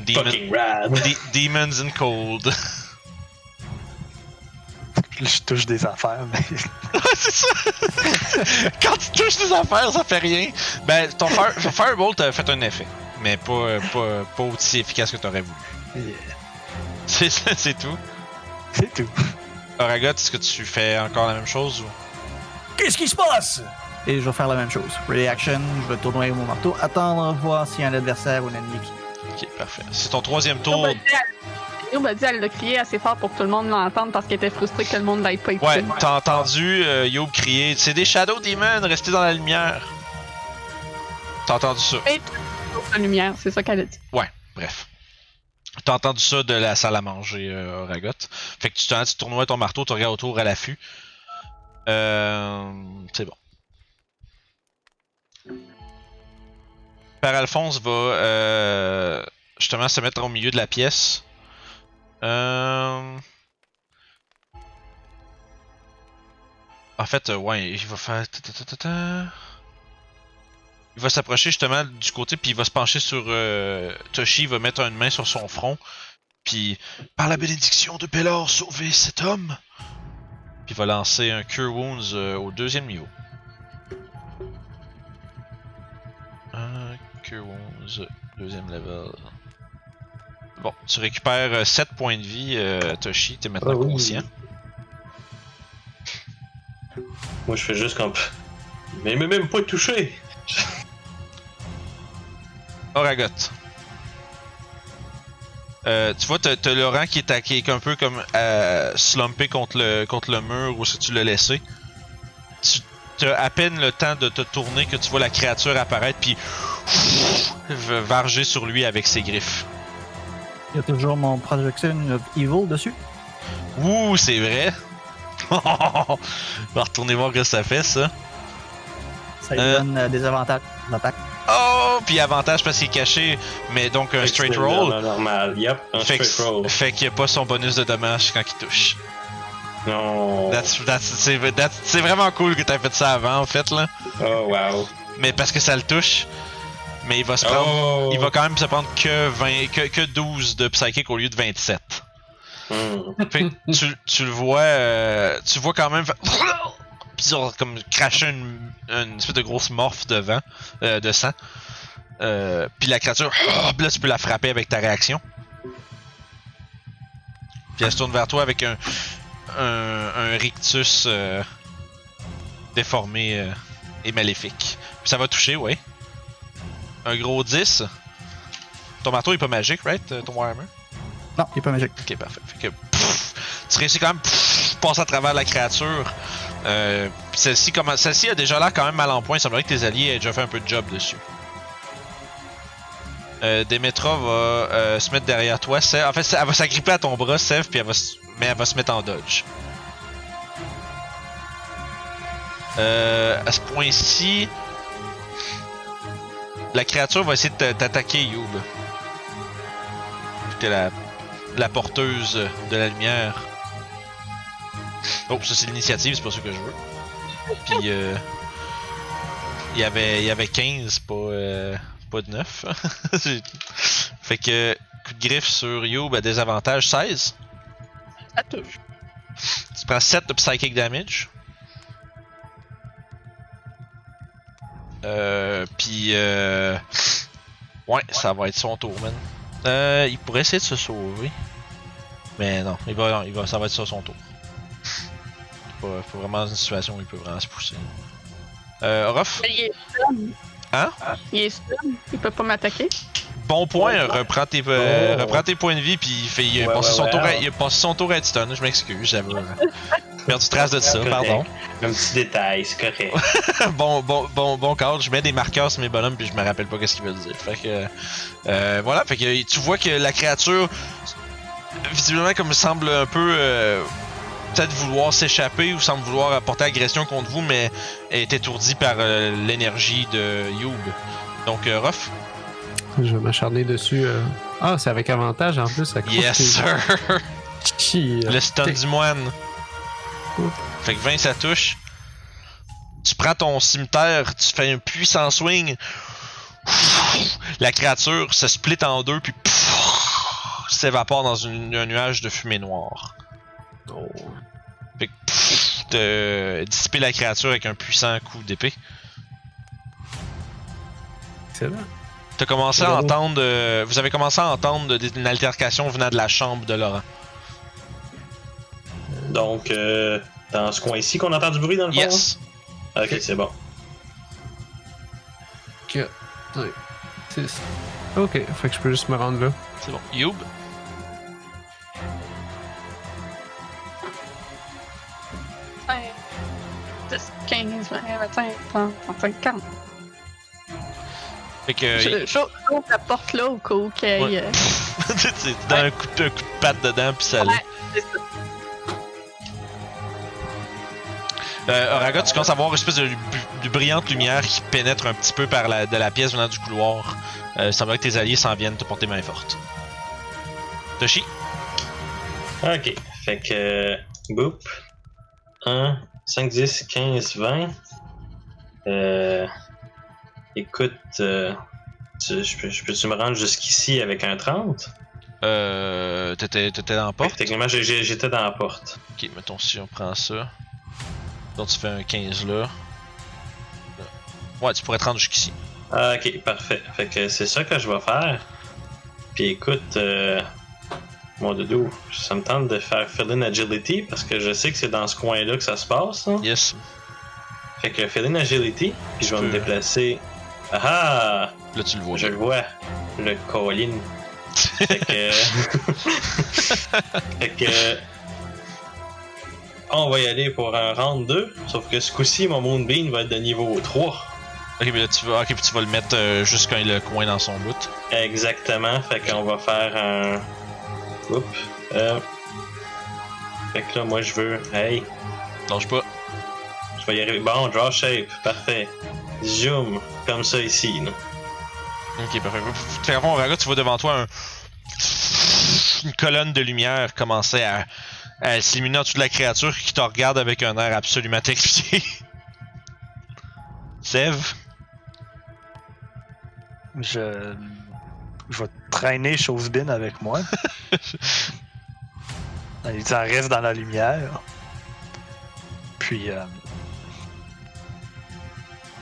Demon- Fucking rad. De- Demons in Cold. Je touche des affaires, mais Ouais, c'est ça! Quand tu touches des affaires, ça fait rien. Ben, ton fire, Firebolt a fait un effet, mais pas, pas, pas aussi efficace que t'aurais voulu. Yeah. C'est ça, c'est tout. c'est tout. Oragot, est-ce que tu fais encore la même chose ou? Qu'est-ce qui se passe? Et je vais faire la même chose. Ready action, je vais tourner mon marteau, attendre, voir s'il y a un adversaire ou un ennemi qui. Ok, parfait. C'est ton troisième tour. A dit, elle- Yob a dit elle l'a crié assez fort pour que tout le monde l'entende parce qu'elle était frustrée que le monde l'aille pas écouté. Ouais, t'as entendu euh, Yob crier C'est des Shadow Demons, restez dans la lumière. T'as entendu ça? Et la lumière, c'est ça qu'elle a dit. Bref. T'as entendu ça de la salle à manger, euh, Oragot. Fait que tu, t'en- tu tournoies ton marteau, tu regardes autour à l'affût. Euh, c'est bon. Père Alphonse va euh, justement se mettre au milieu de la pièce. Euh... En fait, euh, ouais, il va faire. Il va s'approcher justement du côté, puis il va se pencher sur euh, Toshi, il va mettre une main sur son front, puis par la bénédiction de Bellor, sauver cet homme. Puis il va lancer un Cure Wounds euh, au deuxième niveau. Un Cure Wounds, deuxième level. Bon, tu récupères 7 points de vie, euh, Toshi, t'es maintenant Ah oui. conscient. Moi, je fais juste comme. Mais il m'a même pas touché! Oragot. Euh, tu vois, t'as Laurent qui est, à- qui est un peu comme euh, slumpé contre le, contre le mur où est-ce que tu l'as laissé. Tu as à peine le temps de te tourner que tu vois la créature apparaître puis varger sur lui avec ses griffes. Il y a toujours mon Projection of Evil dessus. Ouh, c'est vrai. On va retourner voir ce que ça fait ça. Ça lui Euh. donne euh, des avantages d'attaque. Oh, puis avantage parce qu'il est caché, mais donc un straight roll. Normal, yep, un Fait straight roll. fait qu'il n'y a pas son bonus de dommage quand il touche. Non. That's, that's, c'est, that's- c'est vraiment cool que t'aies fait ça avant, en fait, là. Oh, wow. Mais parce que ça le touche. Mais il va se prendre. Oh. Il va quand même se prendre que, 20, que, que 12 de psychic au lieu de 27. Hmm. Fait tu, tu le vois. euh, tu vois quand même. Puis genre, comme cracher une, une espèce de grosse morphe de vent, euh, de sang. Euh, puis la créature. Puis là, tu peux la frapper avec ta réaction. Puis elle se tourne vers toi avec un, un, un rictus euh, déformé et maléfique. Puis ça va toucher, ouais. Un gros 10. Ton marteau est pas magique, right? euh, Ton Warhammer? Non, il est pas magique. Ok, parfait. Fait que pff, tu réussis quand même pff, passer à travers la créature. Euh, celle-ci comment- celle-ci a déjà l'air quand même mal en point. Il semblerait que tes alliés aient déjà fait un peu de job dessus. Euh, Demetra va euh, se mettre derrière toi. Sev. En fait, elle va s'agripper à ton bras, Sev, puis elle va se... mais elle va se mettre en dodge. Euh, à ce point-ci, la créature va essayer de t'a- t'attaquer, Youb. T'es la, la porteuse de la lumière. Oh, ça c'est l'initiative, c'est pas ça que je veux. Puis, euh, il y avait, il y avait 15, pas, euh, pas de 9. fait que, coup de griffe sur Youb à désavantage 16. Ça touche. Tu prends 7 de psychic damage. Puis euh, ouais, ça va être son tour, man. Euh, il pourrait essayer de se sauver, mais non, il va, il va, ça va être ça son tour. Pas, pas vraiment une situation où il peut vraiment se pousser. Euh, Ruff, il est stun. Hein? Il est stun. Il peut pas m'attaquer. bon point, Oh. reprends tes, euh, Oh. reprends tes points de vie, puis il, fait, il, a Ouais, passé ouais, son ouais. tour à, il a passé son tour à être stun, je m'excuse, j'avais euh, perdu trace de ça, Correct. pardon. Un petit détail, c'est correct. bon, bon, bon, bon cadre, je mets des marqueurs sur mes bonhommes puis je me rappelle pas qu'est-ce qu'ils veulent dire. Fait que, euh, voilà, fait que tu vois que la créature, visiblement comme semble un peu, euh, peut-être vouloir s'échapper ou semble vouloir apporter agression contre vous, mais est étourdie par euh, l'énergie de Youb. Donc, euh, Ruff, Je vais m'acharner dessus. euh. Ah, c'est avec avantage en plus. à yes sir, le stun du moine. Fait que 20 ça touche. Tu prends ton cimetière, tu fais un puissant swing. La créature se split en deux puis s'évapore dans une- un nuage de fumée noire. Fait que te dissiper la créature avec un puissant coup d'épée. Excellent. T'as commencé à entendre, euh, vous avez commencé à entendre de- une altercation venant de la chambre de Laurent. Donc, euh, dans ce coin-ci qu'on entend du bruit dans le fond? Yes. hein? Ok, c'est bon. 4, 5, 6. Ok, fait que je peux juste me rendre là. C'est bon. Youb. Ouais. 10, 15, 20, 25, 30, 35, 40. Fait que. Je- J'ouvre j'ouvre la porte là au cas où qu'il y ait, Ouais. euh, tu donnes un coup, de, un coup de patte dedans, puis ça. Ouais. c'est ça. Euh, Oraga, tu commences à voir une espèce de, de brillante lumière qui pénètre un petit peu par la, de la pièce venant du couloir. Euh, il semblerait que tes alliés s'en viennent te porter main forte. Toshi, Ok, fait que. Boop. 1, 5, 10, 15, 20. Euh. Écoute, euh, tu- je peux- je peux-tu me rendre jusqu'ici avec un 30? euh, t'étais, t'étais dans la porte? techniquement, j'ai- j'ai- j'étais dans la porte. Ok, mettons si on prend ça. Donc tu fais un 15 là. Ouais, tu pourrais te rendre jusqu'ici. Ah, ok, parfait. Fait que c'est ça que je vais faire. Puis écoute, euh, mon doudou, ça me tente de faire fill in agility parce que je sais que c'est dans ce coin-là que ça se passe. hein. Yes. Fait que fill in agility, puis je vais me déplacer. Ah ah! Là tu le vois. Je le vois, le Colin. fait que. fait que. On va y aller pour un round 2, sauf que ce coup-ci, mon Moonbeam va être de niveau 3. Ok, mais là tu vas, ok, puis tu vas le mettre euh, juste quand il le coin dans son bout. Exactement, fait qu'on va faire un. Oups. Euh... Fait que là, moi je veux. Hey, Lâche pas. je vais y arriver. Bon, draw shape, parfait. Zoom, comme ça ici. là. Ok, parfait. Fait fond, Oraga, tu vois devant toi un... une colonne de lumière commencer à, à s'illuminer en dessous de la créature qui te regarde avec un air absolument terrifié. Sev, Je. Je vais traîner Chosebin avec moi. Il elle reste dans la lumière. Puis. euh,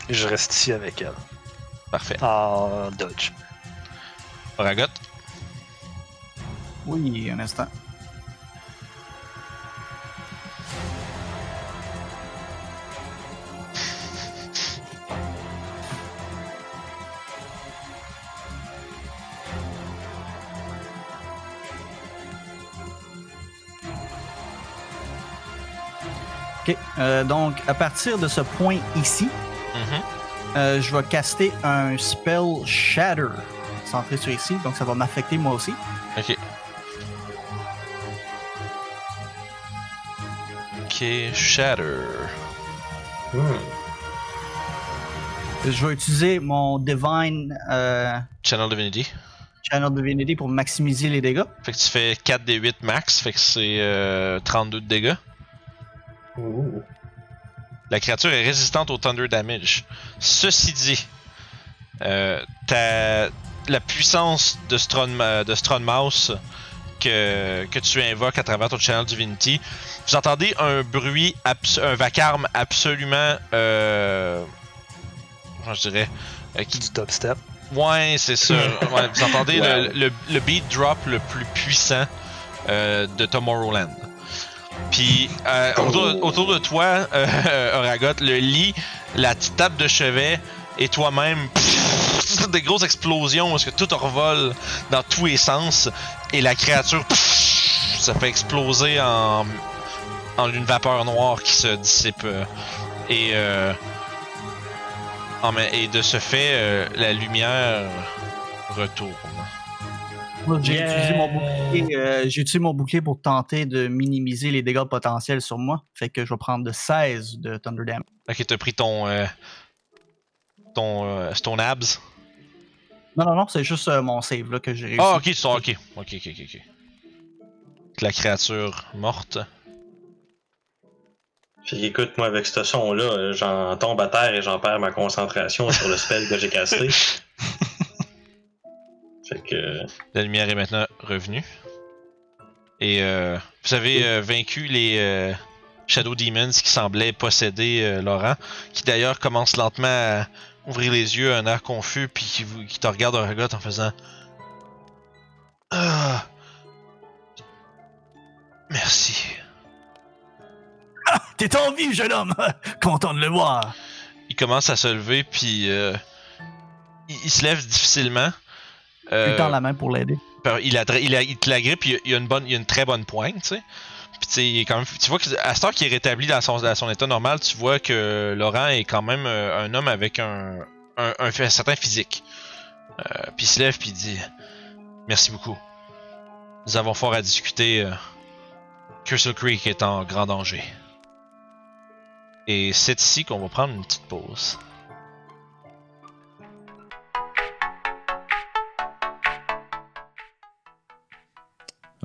Je reste ici avec elle. parfait. En dodge. Oragot, Oui, un instant. Ok. euh, donc, à partir de ce point ici, Mhm. euh, je vais caster un spell Shatter centré sur ici. Donc, ça va m'affecter moi aussi. Ok. Ok, Shatter. Hmm. Je vais utiliser mon Divine euh, Channel Divinity. Channel Divinity pour maximiser les dégâts. Fait que tu fais 4 des 8 max, fait que c'est euh, 32 de dégâts. La créature est résistante au Thunder Damage. Ceci dit, euh, ta- la puissance de Strong, de Strong Mouse que, que tu invoques à travers ton Channel Divinity, vous entendez un bruit, abs- un vacarme absolument. Euh, je dirais euh, qui Du dubstep. Ouais, c'est ça. Ouais, vous entendez le, le- le beat drop le plus puissant euh, de Tomorrowland. Puis euh, autour, autour de toi, euh, Oragot, le lit, la petite table de chevet et toi-même, des grosses explosions parce que tout revole dans tous les sens et la créature pff, ça fait exploser en, en une vapeur noire qui se dissipe. euh, et euh, et de ce fait, euh, la lumière retourne. Moi, J'ai Yeah. utilisé mon bouclier. euh, j'ai utilisé mon bouclier pour tenter de minimiser les dégâts potentiels sur moi. Fait que je vais prendre de 16 de Thunder Damage. Ok, t'as pris ton. euh, ton. euh, ton abs? Non, non, non, c'est juste euh, mon save là, que j'ai réussi. Ah, ok, tu sors, ok. Ok, ok, ok, ok. La créature morte. Fait qu'écoute, moi, avec ce son-là, j'en tombe à terre et j'en perds ma concentration sur le spell que j'ai casté. fait que. La lumière est maintenant revenue. Et euh, vous avez euh, vaincu les euh, Shadow Demons qui semblaient posséder euh, Laurent, qui d'ailleurs commence lentement à ouvrir les yeux, un air confus, puis qui, vous- qui te regarde un regard en faisant Ah Merci. T'es en vie, jeune homme! Content de le voir! Il commence à se lever, puis euh, il, il se lève difficilement. Je Euh, lui tends la main pour l'aider. Il, a, il, a- il te la grippe, il, il a une bonne, il a une très bonne pointe, tu sais. Puis tu sais, il est quand même, tu vois que à cette heure qu'il est rétabli dans son, dans son état normal, tu vois que Laurent est quand même euh, un homme avec un, un, un, un certain physique. Euh, puis il se lève puis il dit merci beaucoup. Nous avons fort à discuter. euh, Crystal Creek est en grand danger. Et c'est ici qu'on va prendre une petite pause.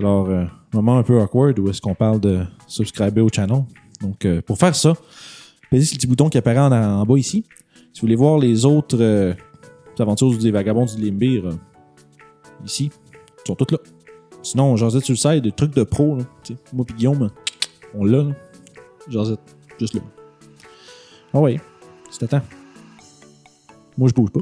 Alors, euh, moment un peu awkward où est-ce qu'on parle de subscriber au channel. Donc, euh, pour faire ça, pesez sur le petit bouton qui apparaît en, bas ici. Si vous voulez voir les autres euh, aventures des vagabonds du Limbir, euh, ici, ils sont toutes là. Sinon, Josette sur le site, des trucs de pro. Là, moi et Guillaume, on l'a. là. Josette, juste là. Ah ouais, c'est temps. Moi, je bouge pas.